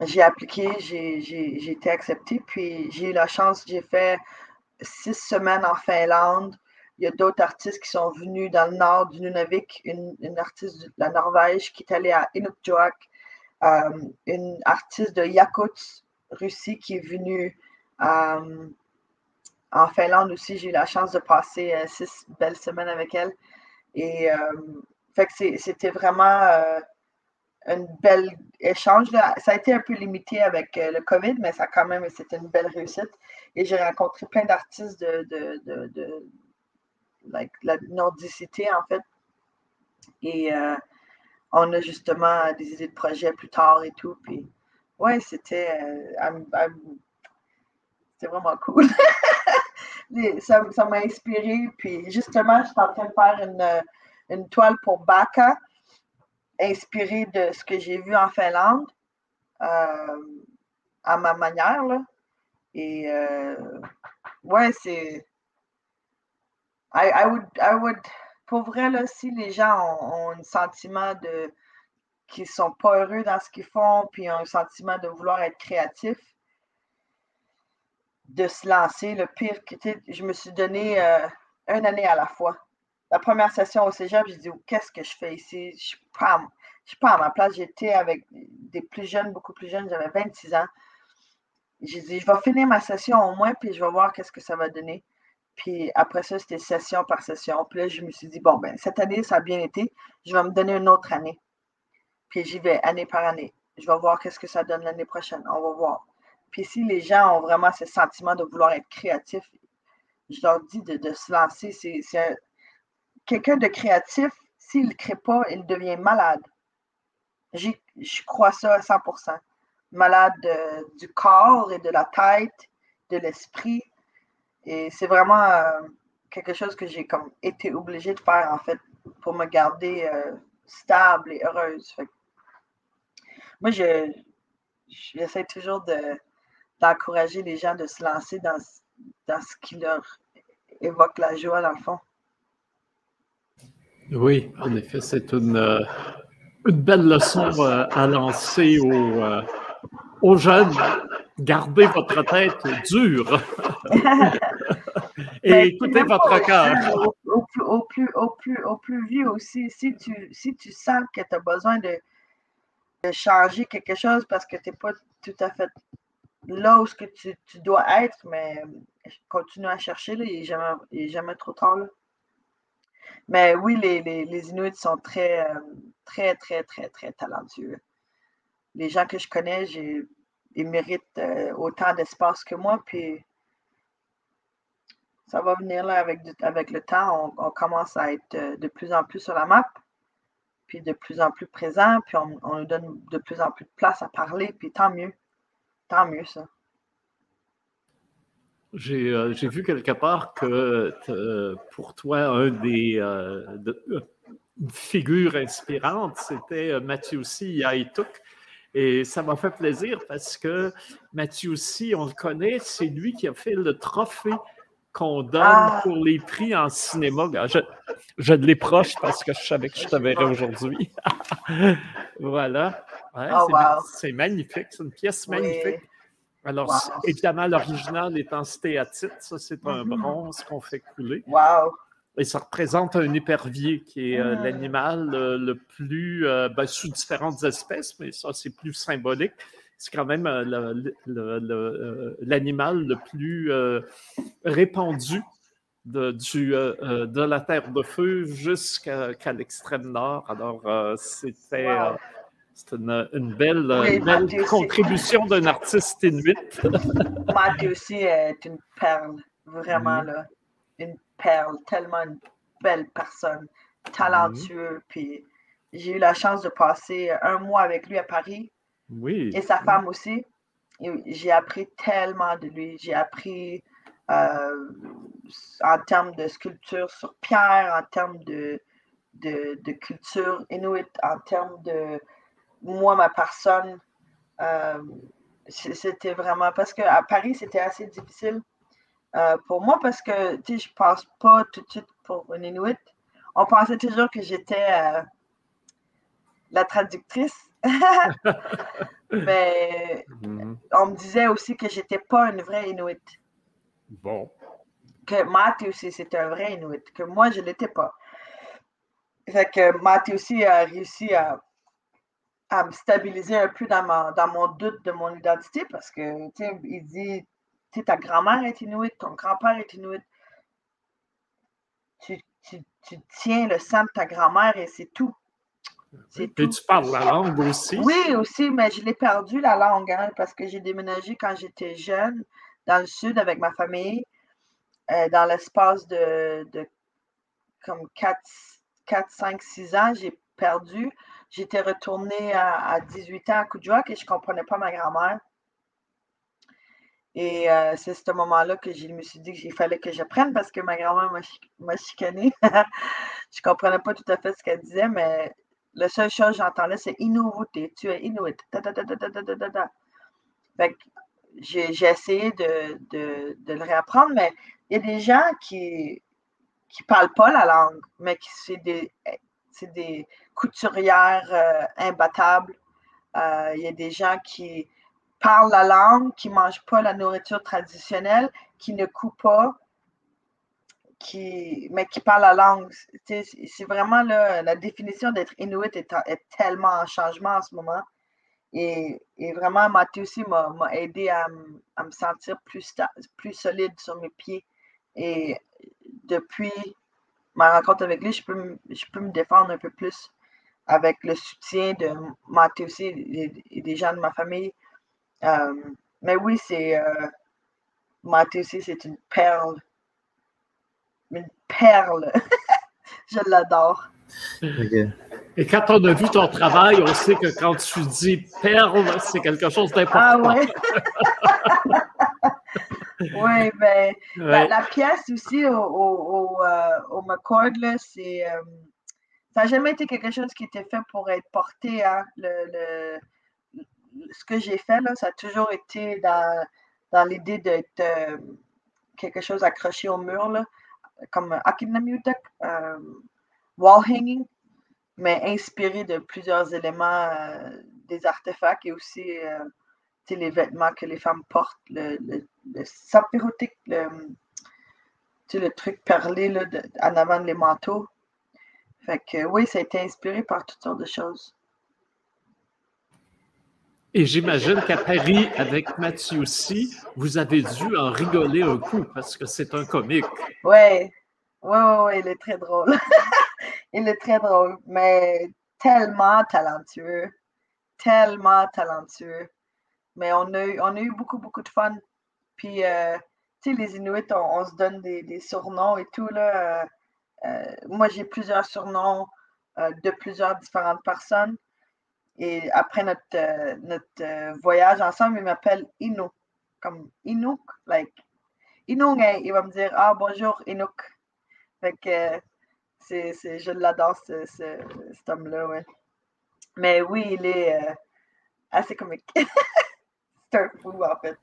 j'ai appliqué, j'ai été acceptée, puis j'ai eu la chance, j'ai fait six semaines en Finlande, il y a d'autres artistes qui sont venus dans le nord du Nunavik, une, artiste de la Norvège qui est allée à Inukjuak, euh, une artiste de Yakutsk, Russie, qui est venue euh, en Finlande aussi. J'ai eu la chance de passer euh, six belles semaines avec elle. Et fait que c'était vraiment un bel échange. Ça a été un peu limité avec le COVID, mais ça quand même, c'était une belle réussite. Et j'ai rencontré plein d'artistes de la nordicité, en fait. Et euh, on a justement des idées de projet plus tard et tout. Puis, ouais, c'était euh, vraiment cool. ça m'a inspiré. Puis, justement, je suis en train de faire une, toile pour Baka, inspirée de ce que j'ai vu en Finlande, euh, à ma manière. Là. Et, ouais, c'est I, would, I would, pour vrai, là, si les gens ont, un sentiment de qu'ils sont pas heureux dans ce qu'ils font, puis ont un sentiment de vouloir être créatif, de se lancer. Le pire, je me suis donné euh, une année à la fois. La première session au cégep, j'ai dit qu'est-ce que je fais ici? Je ne suis, pas à ma place. J'étais avec des plus jeunes, beaucoup plus jeunes, j'avais 26 ans. J'ai dit je vais finir ma session au moins, puis je vais voir qu'est-ce que ça va donner. Puis après ça, c'était session par session. Puis là, je me suis dit, bon, ben, cette année, ça a bien été. Je vais me donner une autre année. Puis j'y vais année par année. Je vais voir qu'est-ce que ça donne l'année prochaine. On va voir. Puis si les gens ont vraiment ce sentiment de vouloir être créatifs, je leur dis de, se lancer. C'est quelqu'un de créatif, s'il ne crée pas, il devient malade. Je crois ça à 100%. Malade du corps et de la tête, de l'esprit et c'est vraiment euh, quelque chose que j'ai comme été obligée de faire, en fait, pour me garder euh, stable et heureuse. moi, je, j'essaie toujours d'encourager les gens de se lancer dans, dans ce qui leur évoque la joie, dans le fond. Oui, en effet, c'est une, euh, une belle leçon à lancer aux, aux jeunes gardez votre tête dure et écoutez votre cœur. Au, plus, au, plus, au plus vieux aussi, si tu, si tu sens que tu as besoin de, changer quelque chose parce que tu n'es pas tout à fait là où que tu, dois être, mais continue à chercher, là, il n'est jamais, jamais, trop tard. Mais oui, les, les, Inuits sont très, euh, très, très, très, très talentueux. Les gens que je connais, ils méritent euh, autant d'espace que moi, puis ça va venir là avec, le temps. On, commence à être euh, de plus en plus sur la map, puis de plus en plus présent, puis on, nous donne de plus en plus de place à parler, puis tant mieux. Tant mieux, ça. J'ai euh, vu quelque part que euh, pour toi, un des euh, figures inspirantes, c'était Mathieu Yaituk. Et ça m'a fait plaisir parce que Mathieu Si, on le connaît, c'est lui qui a fait le trophée qu'on donne ah! pour les prix en cinéma. Je, je l'ai proche parce que je savais que je te verrais aujourd'hui. voilà. Oh, c'est magnifique, c'est une pièce magnifique. Alors, évidemment, l'original est en stéatite. Ça, c'est un mm-hmm. bronze qu'on fait couler. Wow! Et ça représente un épervier qui est euh, mm. l'animal euh, le plus, euh, ben, sous différentes espèces, mais ça, c'est plus symbolique. C'est quand même l'animal le, plus répandu de, du, de la Terre de Feu jusqu'à l'extrême nord. Alors, c'était. Une, belle, contribution d'un artiste inuit. Mathieu aussi est une perle, vraiment mm-hmm. là. Une perle, tellement une belle personne, talentueux. Mm-hmm. Puis j'ai eu la chance de passer un mois avec lui à Paris. Oui. Et sa femme aussi. J'ai appris tellement de lui. J'ai appris euh, en termes de sculpture sur pierre, en termes de, de, de culture inuit, en termes de moi, ma personne, euh, c'était vraiment parce qu'à Paris, c'était assez difficile euh, pour moi parce que tu sais, je passe pas tout de suite pour une Inuit. On pensait toujours que j'étais la traductrice. Mais mm-hmm. on me disait aussi que j'étais pas une vraie Inuit. Bon. Que Matt aussi, c'était un vrai Inuit, que moi, je l'étais pas. Fait que Matt aussi a réussi à à me stabiliser un peu dans, dans mon doute de mon identité parce que, tu sais, il dit, tu ta grand-mère est inuite, ton grand-père est inuite. Tu, tiens le sang de ta grand-mère et c'est tout. Et tu parles la langue aussi? Oui, aussi, mais je l'ai perdu la langue hein, parce que j'ai déménagé quand j'étais jeune dans le sud avec ma famille, euh, dans l'espace de, de, comme 4, 4, 5, 6 ans, j'ai perdu. J'étais retournée à, 18 ans à Kudjouak et je ne comprenais pas ma grand-mère. Et euh, c'est ce moment-là que je me suis dit qu'il fallait que j'apprenne parce que ma grand-mère m'a chicané. je ne comprenais pas tout à fait ce qu'elle disait, mais la seule chose que j'entendais, c'est Inuit, tu es Inuit. j'ai essayé de, le réapprendre, mais il y a des gens qui ne parlent pas la langue, mais qui c'est des c'est des couturières euh, imbattables. Euh, il y a des gens qui parlent la langue, qui ne mangent pas la nourriture traditionnelle, qui ne coupent pas, mais qui parlent la langue. C'est vraiment la définition d'être Inuit est, tellement en changement en ce moment. Et, vraiment, Mathieu aussi m'a aidé à, me sentir plus, plus solide sur mes pieds. Et depuis ma rencontre avec lui, je peux, je peux me défendre un peu plus avec le soutien de Mathieu aussi et, des gens de ma famille. Euh, mais oui, c'est euh, Mathieu aussi, c'est une perle. Une perle. je l'adore. Et quand on a vu ton travail, on sait que quand tu dis perle, c'est quelque chose d'important. Ah ouais. oui, ben, La, pièce aussi au, au, euh, au, McCord, c'est, euh, ça n'a jamais été quelque chose qui était fait pour être porté. Hein. Le, ce que j'ai fait, là, ça a toujours été dans, dans l'idée d'être euh, quelque chose accroché au mur, là, comme Akinamutak, wall hanging, mais inspiré de plusieurs éléments des artefacts et aussi les vêtements que les femmes portent, le, le, le le, truc perlé là, en avant les manteaux. Fait que oui, ça a été inspiré par toutes sortes de choses. Et j'imagine qu'à Paris, avec Mathieu aussi, vous avez dû en rigoler un coup parce que c'est un comique. Oui, oui, oui, il est très drôle. il est très drôle, mais tellement talentueux. Tellement talentueux. Mais on a eu, on a eu beaucoup, beaucoup de fun. Puis, euh, tu sais, les Inuits, on, se donne des, surnoms et tout. Là. Euh, euh, moi, j'ai plusieurs surnoms de plusieurs différentes personnes. Et après notre, euh, notre euh, voyage ensemble, il m'appelle Inuk. Comme Inuk, like Inuk, il va me dire Ah bonjour Inuk. Fait que c'est, je l'adore, ce, cet homme-là, ouais. Mais oui, il est euh, assez comique. c'est un fou, en fait.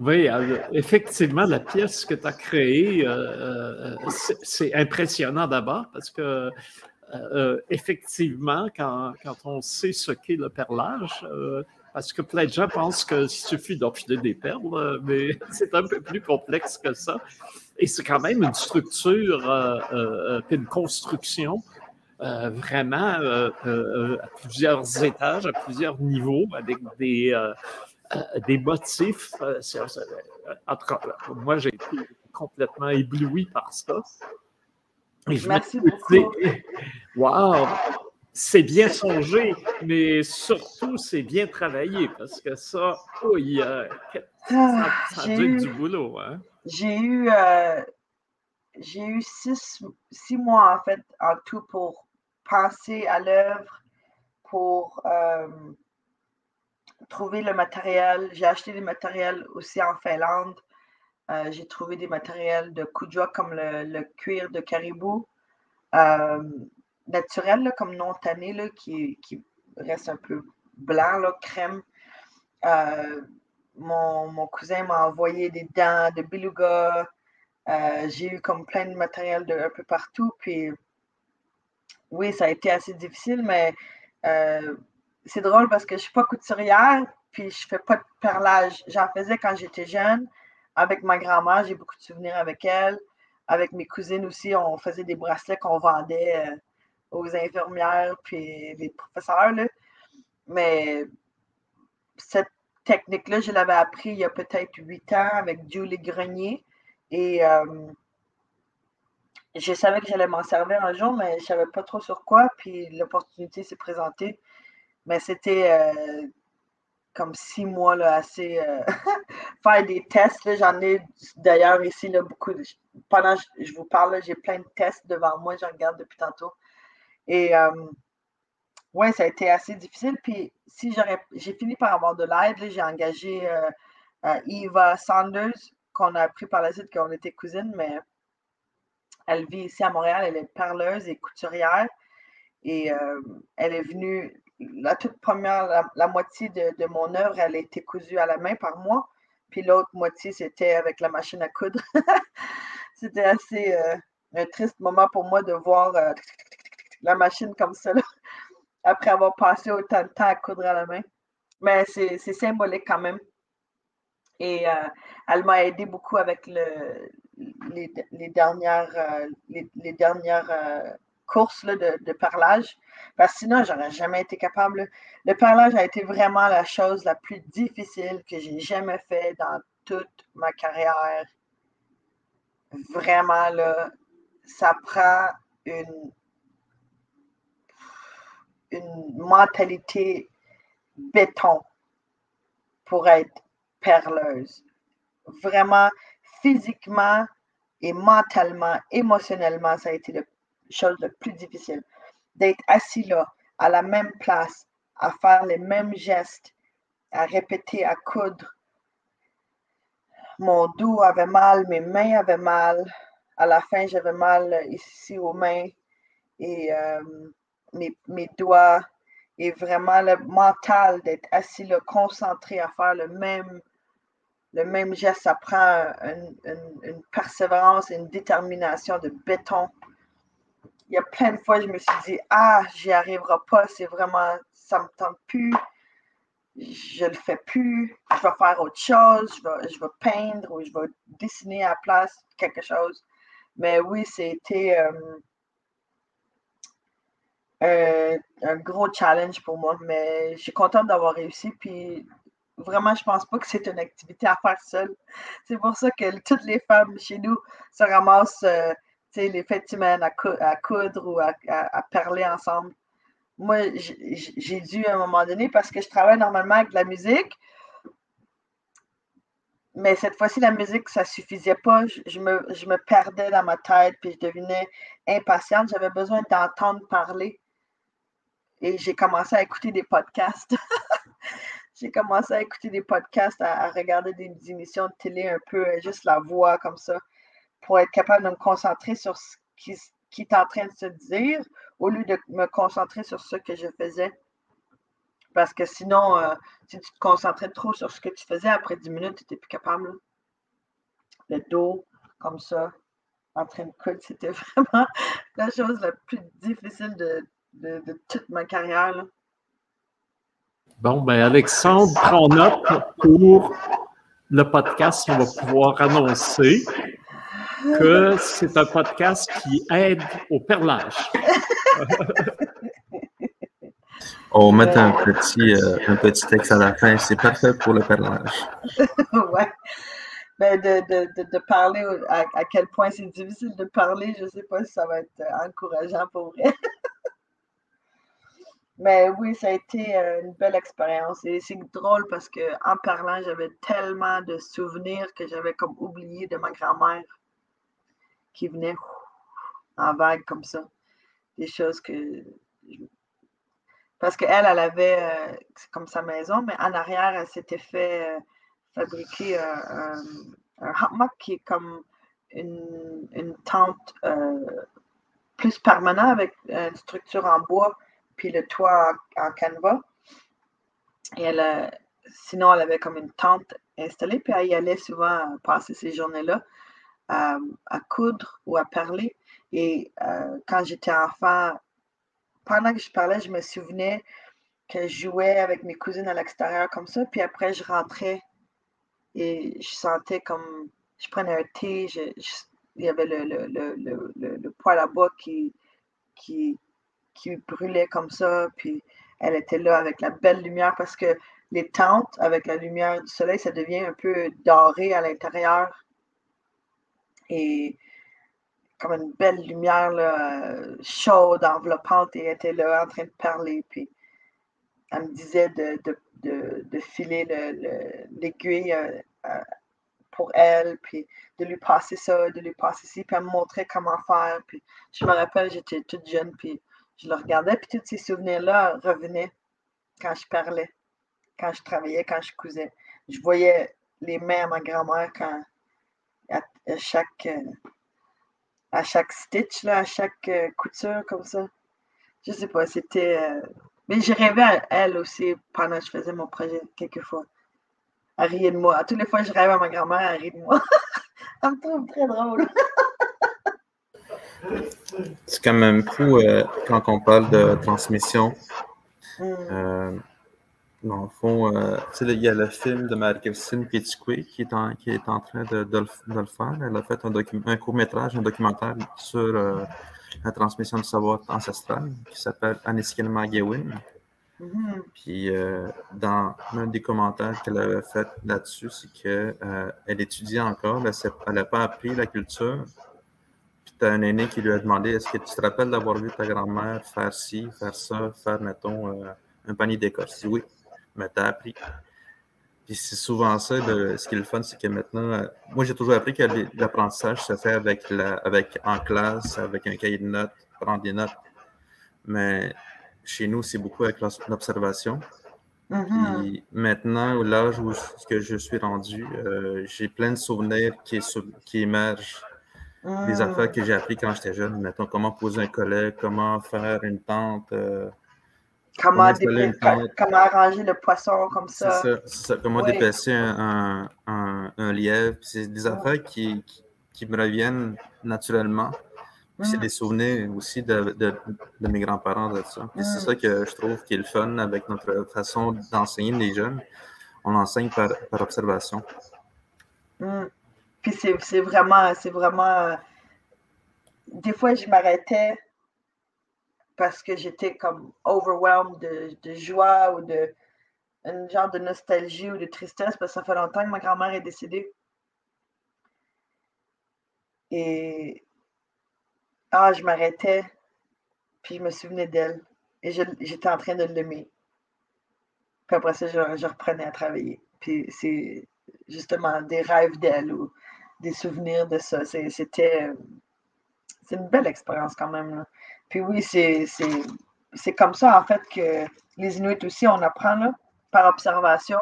Oui, effectivement, la pièce que tu as créée, c'est impressionnant d'abord parce que euh, effectivement, quand, quand, on sait ce qu'est le perlage, euh, parce que plein de gens pensent qu'il suffit d'enfiler des perles, euh, mais c'est un peu plus complexe que ça. Et c'est quand même une structure, une construction vraiment à plusieurs étages, à plusieurs niveaux, avec des, des motifs. en tout cas, moi, j'ai été complètement ébloui par ça. Merci beaucoup. Wow! C'est bien songé, mais surtout, c'est bien travaillé parce que ça, oh, il y a, ça, ça eu, du boulot. Hein? J'ai eu, euh, j'ai eu six, six, mois en fait en tout pour penser à l'œuvre, pour euh, trouver le matériel. J'ai acheté des matériels aussi en Finlande. Euh, j'ai trouvé des matériels de Kudra comme le, cuir de caribou euh, naturel, comme non tanné, qui, reste un peu blanc, crème. Euh, mon, cousin m'a envoyé des dents de beluga. j'ai eu comme plein de matériel de un peu partout. Puis oui, ça a été assez difficile, mais c'est drôle parce que je ne suis pas couturière, puis je ne fais pas de perlage. J'en faisais quand j'étais jeune, avec ma grand-mère, j'ai beaucoup de souvenirs avec elle. Avec mes cousines aussi, on faisait des bracelets qu'on vendait euh, aux infirmières puis les professeurs. Mais cette technique-là, je l'avais appris il y a peut-être huit ans avec Julie Grenier. Et euh, je savais que j'allais m'en servir un jour, mais je ne savais pas trop sur quoi. Puis l'opportunité s'est présentée. Mais c'était euh, comme six mois là, assez faire des tests. J'en ai d'ailleurs ici là, beaucoup. pendant que je vous parle, j'ai plein de tests devant moi, j'en regarde depuis tantôt. Et euh, ouais, ça a été assez difficile. Puis si j'aurais j'ai fini par avoir de l'aide, j'ai engagé euh, Eva Sanders, qu'on a appris par la suite qu'on était cousines, mais elle vit ici à Montréal, elle est parleuse et couturière. Et elle est venue la toute première, la, moitié de, mon œuvre, elle a été cousue à la main par moi. Puis l'autre moitié, c'était avec la machine à coudre. c'était assez euh, un triste moment pour moi de voir euh, la machine comme ça, après avoir passé autant de temps à coudre à la main. Mais c'est symbolique quand même. Et euh, elle m'a aidé beaucoup avec les, dernières course de, de, parlage, parce que sinon, j'aurais jamais été capable. Le parlage a été vraiment la chose la plus difficile que j'ai jamais fait dans toute ma carrière. Vraiment, là, ça prend une, une mentalité béton pour être perleuse. Vraiment, physiquement et mentalement, émotionnellement, ça a été le chose de plus difficile. D'être assis là, à la même place, à faire les mêmes gestes, à répéter, à coudre. Mon dos avait mal, mes mains avaient mal. À la fin, j'avais mal ici aux mains et euh, mes, mes, doigts. Et vraiment le mental d'être assis là, concentré à faire le même, le même geste, ça prend une, une, persévérance une détermination de béton il y a plein de fois, je me suis dit, ah, j'y arriverai pas, c'est vraiment, ça me tente plus, je le fais plus, je vais faire autre chose, je vais, je vais peindre ou je vais dessiner à la place quelque chose. Mais oui, c'était. Euh, un gros challenge pour moi, mais je suis contente d'avoir réussi. Puis vraiment, je pense pas que c'est une activité à faire seule. C'est pour ça que toutes les femmes chez nous se ramassent euh, les fêtes semaine à, coudre ou à, parler ensemble. Moi, j'ai dû à un moment donné, parce que je travaille normalement avec de la musique, mais cette fois-ci, la musique, ça suffisait pas. Je, me, je me perdais dans ma tête, puis je devenais impatiente. J'avais besoin d'entendre parler. Et j'ai commencé à écouter des podcasts. j'ai commencé à écouter des podcasts, à, regarder des, émissions de télé un peu, juste la voix comme ça, pour être capable de me concentrer sur ce qui, est en train de se dire, au lieu de me concentrer sur ce que je faisais. Parce que sinon, euh, si tu te concentrais trop sur ce que tu faisais, après 10 minutes, tu n'étais plus capable. Le dos, comme ça, en train de coudre, c'était vraiment la chose la plus difficile de, de toute ma carrière. Bon, ben Alexandre, prends note pour le podcast. On va pouvoir annoncer que c'est un podcast qui aide au perlage. On va mettre un petit, euh, un petit texte à la fin. C'est parfait pour le perlage. ouais. Ben de, de, de, parler à, à, quel point c'est difficile de parler, je ne sais pas si ça va être encourageant pour vrai. Mais oui, ça a été euh, une belle expérience. Et c'est drôle parce qu'en parlant, j'avais tellement de souvenirs que j'avais comme oublié de ma grand-mère qui venait en vague comme ça. Des choses que. Parce qu'elle, elle avait euh, comme sa maison, mais en arrière, elle s'était fait euh, fabriquer un, un qui est comme une, une tente plus permanente avec une structure en bois puis le toit en, canevas. Et elle, sinon, elle avait comme une tente installée, puis elle y allait souvent passer ces journées-là à, coudre ou à parler. Et euh, quand j'étais enfant, pendant que je parlais, je me souvenais que je jouais avec mes cousines à l'extérieur comme ça, puis après, je rentrais et je sentais comme, je prenais un thé, il y avait le, le, le, poêle à bois qui, qui brûlait comme ça, puis elle était là avec la belle lumière parce que les tentes avec la lumière du soleil, ça devient un peu doré à l'intérieur. Et comme une belle lumière là, chaude, enveloppante, et elle était là en train de parler. Puis elle me disait de, de, filer l'aiguille euh, euh, pour elle, puis de lui passer ça, de lui passer ci, puis elle me montrait comment faire. Puis je me rappelle, j'étais toute jeune, puis je le regardais, puis tous ces souvenirs-là revenaient quand je parlais, quand je travaillais, quand je cousais. Je voyais les mains à ma grand-mère quand à, chaque à chaque stitch, là, à chaque euh, couture comme ça. Je sais pas, c'était. Euh, mais j'ai rêvé à elle aussi pendant que je faisais mon projet, quelquefois. Elle riait de moi. Toutes les fois que je rêve à ma grand-mère, elle rit de moi. elle me trouve très drôle. C'est quand même fou euh, quand on parle de transmission. Mm. Euh, dans le fond, euh, il y a le film de Marie-Christine Piticoué qui est en, qui est en train de, de, le, faire. Elle a fait un, un court-métrage, un documentaire sur la transmission du savoir ancestral qui s'appelle Aniskilma Gewin. Mm-hmm. Puis, dans un des commentaires qu'elle avait fait là-dessus, c'est qu'elle étudie encore, elle n'a pas appris la culture tu as un aîné qui lui a demandé Est-ce que tu te rappelles d'avoir vu ta grand-mère faire ci, faire ça, faire, mettons, euh, un panier d'écorce? Oui, as appris. Puis c'est souvent ça, ce qui est le fun, c'est que maintenant, euh, moi j'ai toujours appris que l'apprentissage se fait avec, la, avec en classe, avec un cahier de notes, prendre des notes. Mais chez nous, c'est beaucoup avec l'observation. Mm-hmm. maintenant, au l'âge où que je suis rendu, euh, j'ai plein de souvenirs qui, qui émergent des ah. affaires que j'ai appris quand j'étais jeune. Mettons, comment poser un collet, comment faire une tente. Euh, comment, comment, arranger le poisson comme ça? C'est ça, Comment déplacer un, un, un, lièvre. C'est des affaires qui, qui, me reviennent naturellement. C'est des souvenirs aussi de, de, de mes grands-parents de ça. C'est ça que je trouve qui est le fun avec notre façon d'enseigner les jeunes. On enseigne par, par observation. Puis c'est vraiment, c'est vraiment. Des fois, je m'arrêtais parce que j'étais comme overwhelmed de, joie ou de un genre de nostalgie ou de tristesse parce que ça fait longtemps que ma grand-mère est décédée. Et ah, je m'arrêtais, puis je me souvenais d'elle. Et j'étais en train de l'aimer. Puis après ça, je, je, reprenais à travailler. Puis c'est justement des rêves d'elle ou des souvenirs de ça. C'était c'est une belle expérience quand même. Puis oui, c'est comme ça, en fait, que les Inuits aussi, on apprend là, par observation.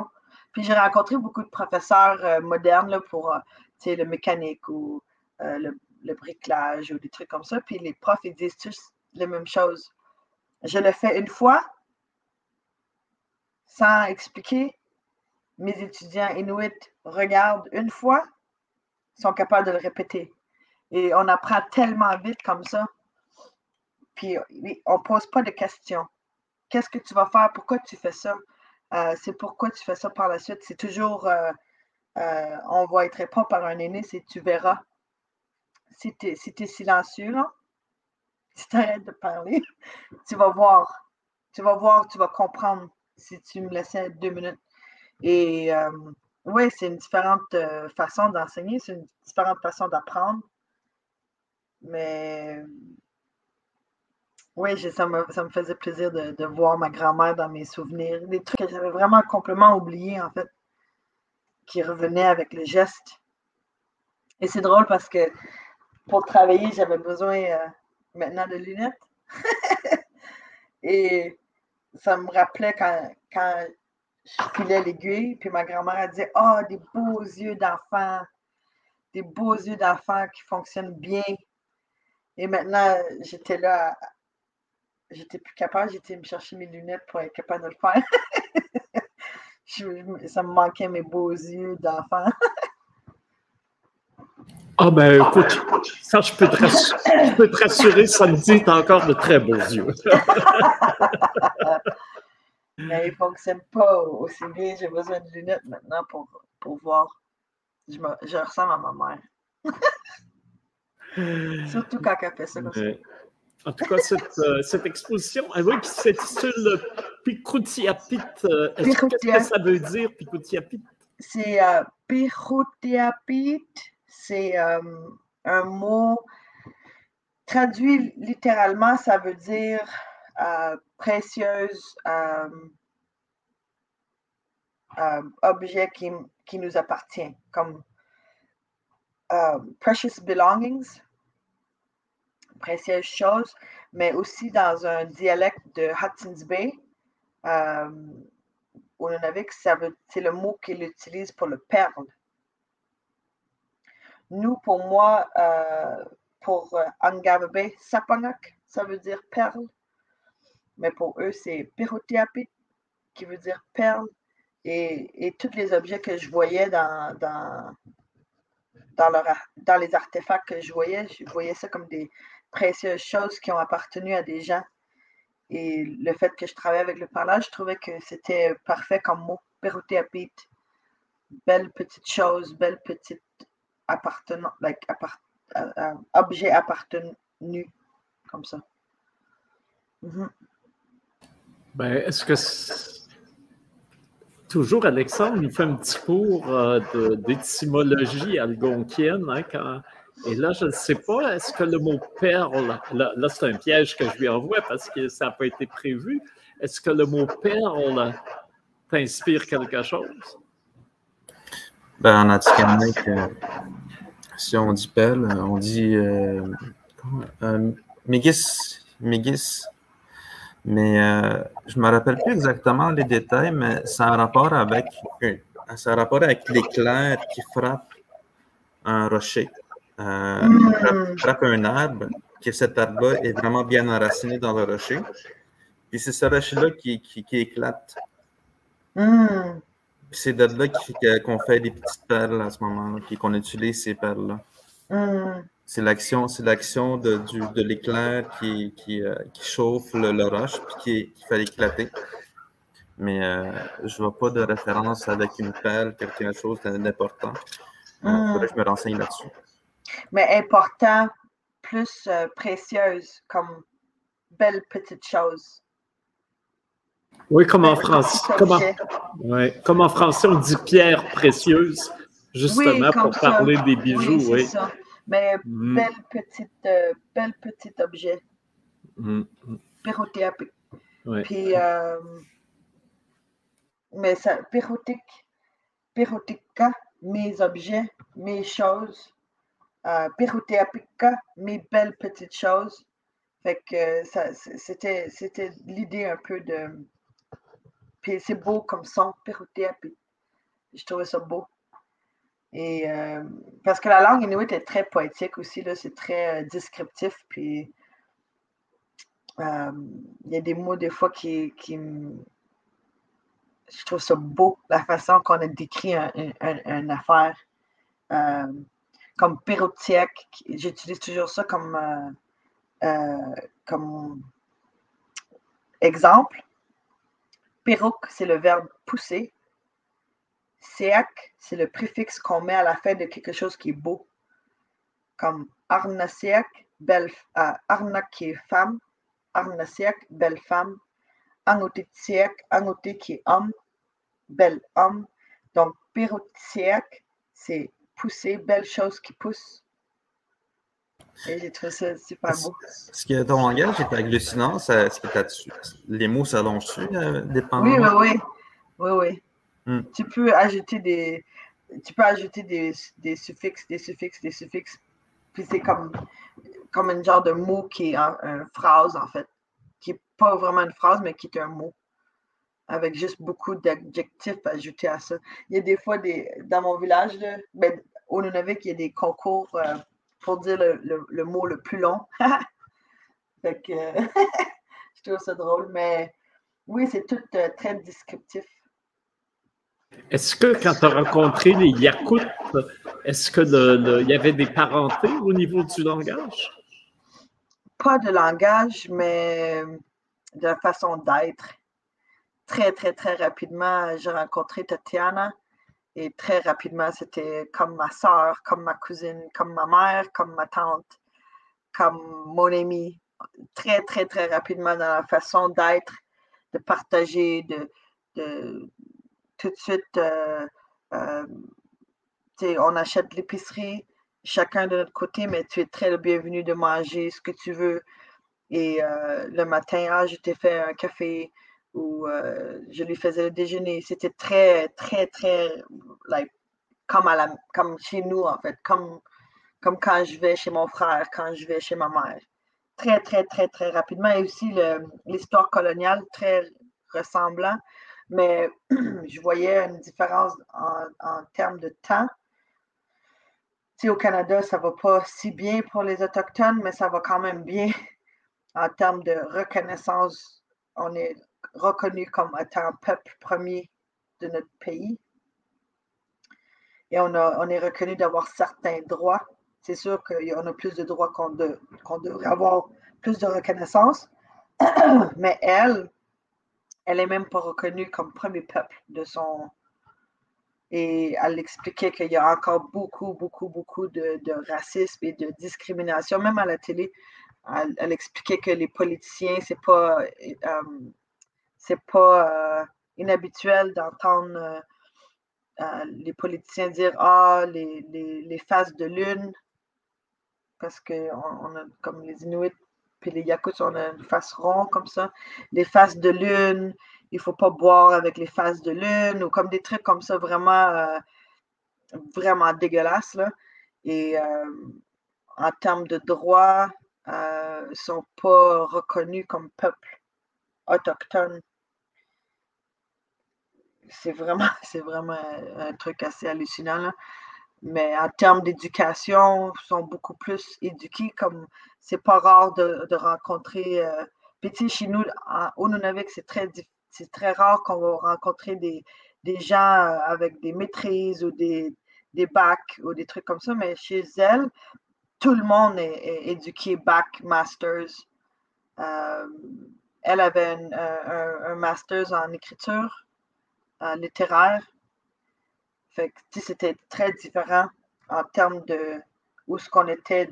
Puis j'ai rencontré beaucoup de professeurs euh, modernes là, pour euh, le mécanique ou euh, le, le, bricolage ou des trucs comme ça. Puis les profs, ils disent tous la même chose. Je le fais une fois sans expliquer. Mes étudiants Inuits regardent une fois, sont capables de le répéter. Et on apprend tellement vite comme ça. Puis on ne pose pas de questions. Qu'est-ce que tu vas faire? Pourquoi tu fais ça? Euh, c'est pourquoi tu fais ça par la suite? C'est toujours, euh, euh, on va être répondre par un aîné, c'est tu verras. Si tu es, si es, silencieux, là, si tu arrêtes de parler, tu vas voir. Tu vas voir, tu vas comprendre si tu me laissais deux minutes. Et oui, c'est une différente façon d'enseigner, c'est une différente façon d'apprendre. Mais oui, ça me, faisait plaisir de, voir ma grand-mère dans mes souvenirs. Des trucs que j'avais vraiment complètement oubliés, en fait, qui revenaient avec le geste. Et c'est drôle parce que pour travailler, j'avais besoin euh, maintenant de lunettes. Et ça me rappelait quand, quand je filais l'aiguille, puis ma grand-mère a dit Ah, oh, des beaux yeux d'enfant, des beaux yeux d'enfant qui fonctionnent bien. Et maintenant, j'étais là, j'étais plus capable, j'étais me chercher mes lunettes pour être capable de le faire. ça me manquait mes beaux yeux d'enfant. Ah ben écoute, ça je peux te rassurer, je peux te rassurer ça me dit encore de très beaux yeux. Mais ils ne fonctionnent pas aussi bien. J'ai besoin de lunettes maintenant pour, pour voir. Je, me, je ressemble à ma mère. Surtout quand elle fait ça En tout cas, cette, euh, cette exposition, elle oui, qui s'intitule Picroutiapit. Euh, qu'est-ce que ça veut dire, Picroutiapit? C'est euh, c'est euh, un mot traduit littéralement, ça veut dire précieuse, objet qui, qui, nous appartient, comme precious belongings choses, mais aussi dans un dialecte de Hudson's Bay. Euh, au Nunavik, c'est le mot qu'il utilise pour le perle. Nous, pour moi, euh, pour euh, Bay, Sapanak, ça veut dire perle. Mais pour eux, c'est Pirotiapit, qui veut dire perle. Et, et, tous les objets que je voyais dans, dans, dans les artefacts que je voyais, je voyais ça comme des, précieuses choses qui ont appartenu à des gens. Et le fait que je travaille avec le parlage, je trouvais que c'était parfait comme mot. Perotéapite. Belle petite chose, belle petite appartenant, like, euh, euh, objet appartenu, comme ça. Mm-hmm. ben, est-ce que toujours Alexandre nous fait un petit cours euh, d'étymologie algonquienne hein, et là, je ne sais pas, est-ce que le mot perle, là, c'est un piège que je lui envoie parce que ça n'a pas été prévu. Est-ce que le mot perle t'inspire quelque chose? Ben, en Atikamek, si on dit perle, on dit euh, euh mégis, Mais euh, je ne me rappelle plus exactement les détails, mais ça a un rapport avec, ça a un rapport avec l'éclair qui frappe un rocher euh, frappe, un arbre, que cet arbre-là est vraiment bien enraciné dans le rocher. Puis c'est ce rocher-là qui, qui, éclate. Hmm. C'est de là qu'on fait des petites perles à ce moment-là, puis qu'on utilise ces perles-là. Hmm. C'est l'action, c'est l'action de, de l'éclair qui, qui, euh, qui, chauffe le, roche puis qui, fait éclater. Mais euh, je ne vois pas de référence avec une perle, quelque chose d'important. Il hmm. faudrait que je me renseigne là-dessus mais important, plus euh, précieuse, comme belles petites choses. Oui, comme en français. Comme en, français, on dit pierre précieuse, justement, pour parler des bijoux. Oui, Ça. Mais mm. belle petite, euh, belle petit objet. Mm. Puis, euh, mais ça, pérotique, pérotica, mes objets, mes choses. Euh, mes belles petites choses. Fait que ça, c'était, c'était l'idée un peu de. Puis c'est beau comme son, Pérotéapi. Je trouvais ça beau. Et euh, parce que la langue inuit est très poétique aussi, c'est très euh, descriptif. Puis euh, il y a des mots des fois qui, qui je trouve ça beau, la façon qu'on a décrit une affaire. comme pérotiaque, j'utilise toujours ça comme, comme exemple. Péroc, c'est le verbe pousser. Seak, c'est le préfixe qu'on met à la fin de quelque chose qui est beau. Comme arnasiak, belle, euh, arnak qui est femme, arnasiak, belle femme, angotitsiak, angoté qui est homme, bel homme. Donc, pyrotiak, c'est pousser, belle chose qui pousse. Et j'ai trouvé ça super beau. Est-ce que ton langage est hallucinant? Est-ce que les mots s'allongent-tu, euh, dépendant? Oui, oui, oui. Oui, oui. Hmm. Tu peux ajouter des, tu peux ajouter des, des, suffixes, des suffixes, des suffixes. Puis c'est comme, un genre de mot qui est une phrase, en fait. Qui n'est pas vraiment une phrase, mais qui est un mot. Avec juste beaucoup d'adjectifs ajoutés à ça. Il y a des fois, dans mon village, là, ben, au Nunavik, il y a des concours euh, pour dire le, le, mot le plus long. fait que je trouve ça drôle, mais oui, c'est tout euh, très descriptif. Est-ce que quand tu as rencontré les Yakoutes, est-ce qu'il y avait des parentés au niveau du langage? Pas de langage, mais de la façon d'être. Très, très, très rapidement, j'ai rencontré Tatiana et très rapidement, c'était comme ma soeur, comme ma cousine, comme ma mère, comme ma tante, comme mon ami. Très, très, très rapidement dans la façon d'être, de partager, de de suite, euh, euh, on achète l'épicerie, chacun de notre côté, mais tu es très le bienvenu de manger ce que tu veux. Et euh, le matin, ah, je t'ai fait un café ou je lui faisais le déjeuner. C'était très, très, très, like, comme, à la, comme chez nous, en fait, comme, comme quand je vais chez mon frère, quand je vais chez ma mère. Très, très, très, très rapidement. Et aussi l'histoire coloniale, très ressemblant mais je voyais une différence en, termes de temps. Tu au Canada, ça ne va pas si bien pour les Autochtones, mais ça va quand même bien en termes de reconnaissance. On est reconnu comme étant peuple premier de notre pays. Et on, on est reconnu d'avoir certains droits. C'est sûr qu'on a plus de droits qu'on devrait avoir plus de reconnaissance. Mais elle, elle n'est même pas reconnue comme premier peuple de son. Et elle expliquait qu'il y a encore beaucoup, beaucoup, beaucoup de, racisme et de discrimination, même à la télé. Elle, expliquait que les politiciens, c'est pas, euh, c'est pas euh, inhabituel d'entendre euh, les politiciens dire Ah, les, les, faces de lune, parce que on a, comme les Inuits puis les Yakuts, on a une face ronde comme ça. Les faces de lune, il ne faut pas boire avec les faces de lune, ou comme des trucs comme ça, vraiment, euh, vraiment dégueulasses. Là. Et euh, en termes de euh, ils ne sont pas reconnus comme peuple autochtone. C'est vraiment, c'est vraiment un truc assez hallucinant. Là mais en termes d'éducation, sont beaucoup plus éduqués. Comme c'est pas rare de, rencontrer. Euh, puis chez nous, au Nunavik, c'est très, c'est très rare qu'on va rencontrer des, des gens euh, avec des maîtrises ou des, des bacs ou des trucs comme ça. Mais chez elle, tout le monde est, éduqué bac, masters. Euh, elle avait un, un, master's en écriture littéraire fait que c'était très différent en termes de où ce qu'on était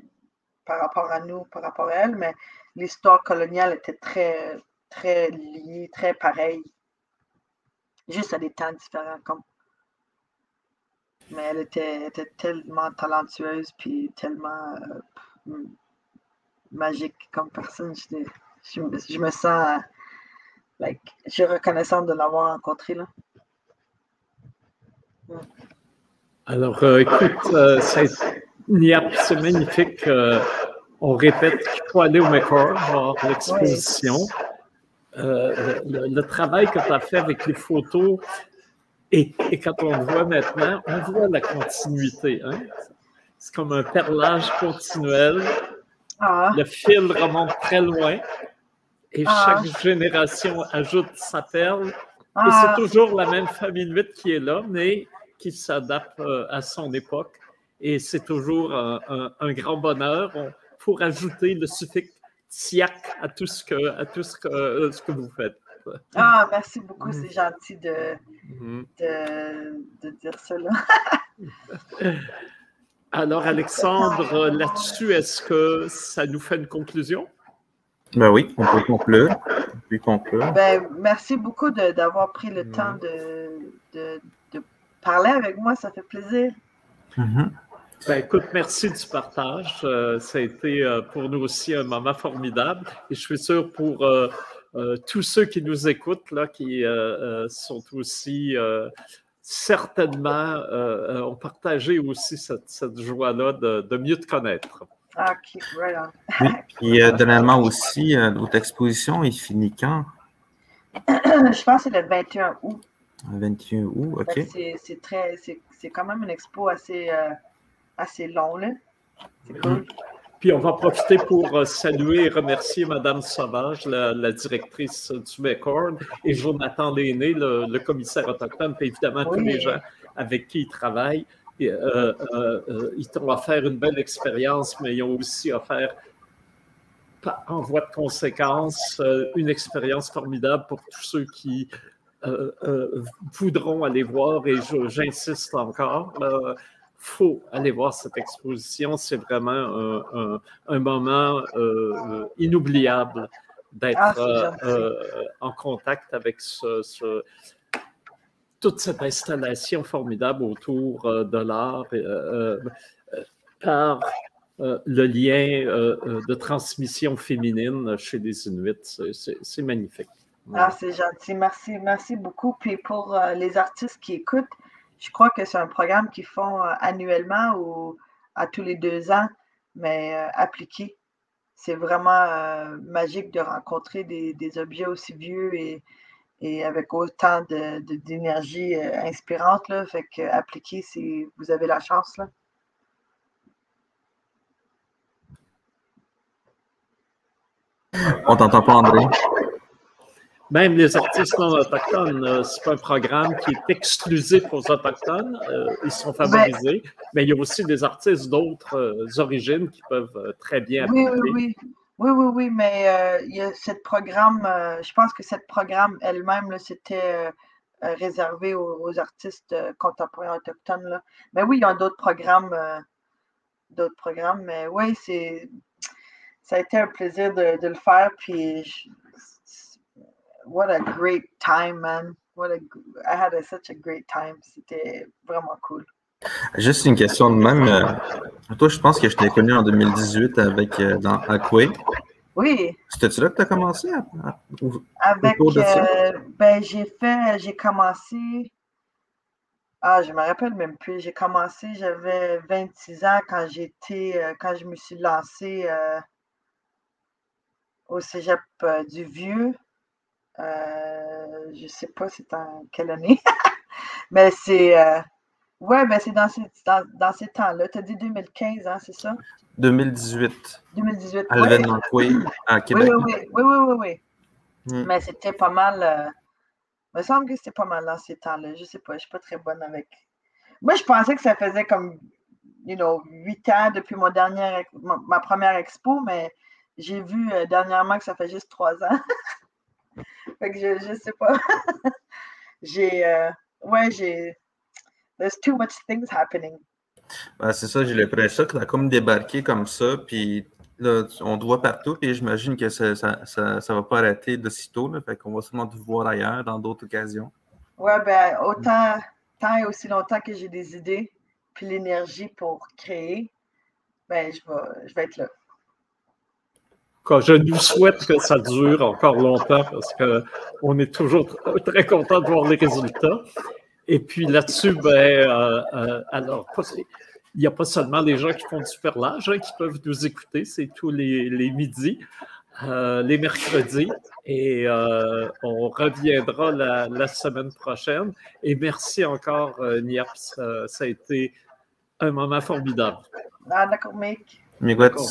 par rapport à nous, par rapport à elle, mais l'histoire coloniale était très, très liée, très pareille. Juste à des temps différents. Comme... Mais elle était, tellement talentueuse puis tellement euh, magique comme personne. Je, me sens, like, je suis reconnaissante de l'avoir rencontrée. Là. Alors, euh, écoute, euh, c'est magnifique. on répète qu'il faut aller au McCord voir l'exposition. le, travail que tu as fait avec les photos, et, quand on le voit maintenant, on voit la continuité. Hein. C'est comme un perlage continuel. Ah. Le fil remonte très loin. Et ah. chaque génération ajoute sa perle. Et c'est ah. toujours la même famille 8 qui est là, mais qui s'adapte euh, à son époque. Et c'est toujours un, grand bonheur. Il faut rajouter le suffixe tiac à tout ce que, à tout ce que, euh, ce que vous faites. Ah, merci beaucoup, c'est gentil de, mm-hmm. de, de, dire cela. Alors, Alexandre, là-dessus, est-ce que ça nous fait une conclusion? Ben oui, on peut conclure. conclure. Ben, merci beaucoup d'avoir pris le temps mm-hmm. de, de, parler avec moi, ça fait plaisir. Mm-hmm. Ben, écoute, merci du partage. Euh, ça a été euh, pour nous aussi un moment formidable et je suis sûr pour euh, euh, tous ceux qui nous écoutent, là, qui euh, euh, sont aussi certainement, ont partagé aussi cette, joie-là de, mieux te connaître. Ah, OK, right oui, puis dernièrement aussi, notre exposition, il finit quand? Je pense que c'est le 21 août. Le 21 août, OK. C'est très, c'est quand même une expo assez, assez long, là. C'est cool. Mm. Puis on va profiter pour euh, saluer et remercier Mme Sauvage, la, directrice du MECORN, et Jonathan Léné, le, commissaire autochtone, puis évidemment tous les gens avec qui il travaille. Euh, euh, ils t'ont offert une belle expérience, mais ils ont aussi offert, en voie de conséquence, une expérience formidable pour tous ceux qui voudront aller voir, et j'insiste encore faut aller voir cette exposition. C'est vraiment un, moment euh, inoubliable d'être ah, euh, euh, en contact avec ce, toute cette installation formidable autour de l'art par le lien de transmission féminine chez les Inuits. C'est magnifique. Ah, c'est gentil. Merci, merci beaucoup. Puis pour les artistes qui écoutent, je crois que c'est un programme qu'ils font euh, annuellement ou à tous les deux ans, mais euh, appliqué. C'est vraiment euh, magique de rencontrer des, objets aussi vieux et, avec autant d'énergie inspirante. Là. Fait que appliqué, si vous avez la chance. Là. On t'entend pas, André. Même les artistes non autochtones, euh, c'est pas un programme qui est exclusif aux autochtones. Euh, ils sont favorisés, mais il y a aussi des artistes d'autres euh, origines qui peuvent très bien oui, oui, oui, oui, oui, oui, mais il y a cette programme. je pense que cette programme elle-même, c'était réservé aux, artistes contemporains autochtones. Là. Mais oui, il y a d'autres programmes, d'autres programmes, mais oui, c'est ça a été un plaisir de, de le faire. Puis what a great time, man. What a, I had a, such a great time. C'était vraiment cool. Juste une question de même. Euh, toi, je pense que je t'ai connu en 2018 avec euh, dans Aquay. Oui. C'était-tu là que tu as commencé? avec, euh, ben, j'ai fait, j'ai commencé. Ah, je me rappelle même plus. J'ai commencé, j'avais 26 ans quand j'étais, quand je me suis lancée au cégep du Vieux. Euh, je sais pas c'est en quelle année, mais c'est. Euh, ouais, ben c'est dans ces, dans, dans ces temps-là. Tu as dit 2015, hein, c'est ça? 2018. 2018. À l'événement oui, à Québec. Oui, oui, oui. oui, oui, oui, hmm. Mais c'était pas mal. Euh, il me semble que c'était pas mal dans ces temps-là. Je sais pas, je suis pas très bonne avec. Moi, je pensais que ça faisait comme, you know, 8 ans depuis mon dernière, ma, première expo, mais j'ai vu dernièrement que ça fait juste 3 ans. fait que je, je sais pas. j'ai. Euh, ouais, j'ai. There's too much things happening. Ben, c'est ça, j'ai l'impression que tu as comme débarqué comme ça, puis là, on te voit partout, et j'imagine que ça ne va pas arrêter de sitôt, là, fait qu'on va sûrement te voir ailleurs dans d'autres occasions. Ouais, ben autant, tant et aussi longtemps que j'ai des idées, puis l'énergie pour créer, ben je vais, je vais être là. Je nous souhaite que ça dure encore longtemps parce qu'on est toujours très content de voir les résultats. Et puis là-dessus, ben, euh, euh, alors, il n'y a pas seulement les gens qui font du perlage hein, qui peuvent nous écouter, c'est tous les, les midis, euh, les mercredis, et on reviendra la, semaine prochaine. Et merci encore, Niaps, ça a été un moment formidable. Ah, d'accord, mec. D'accord,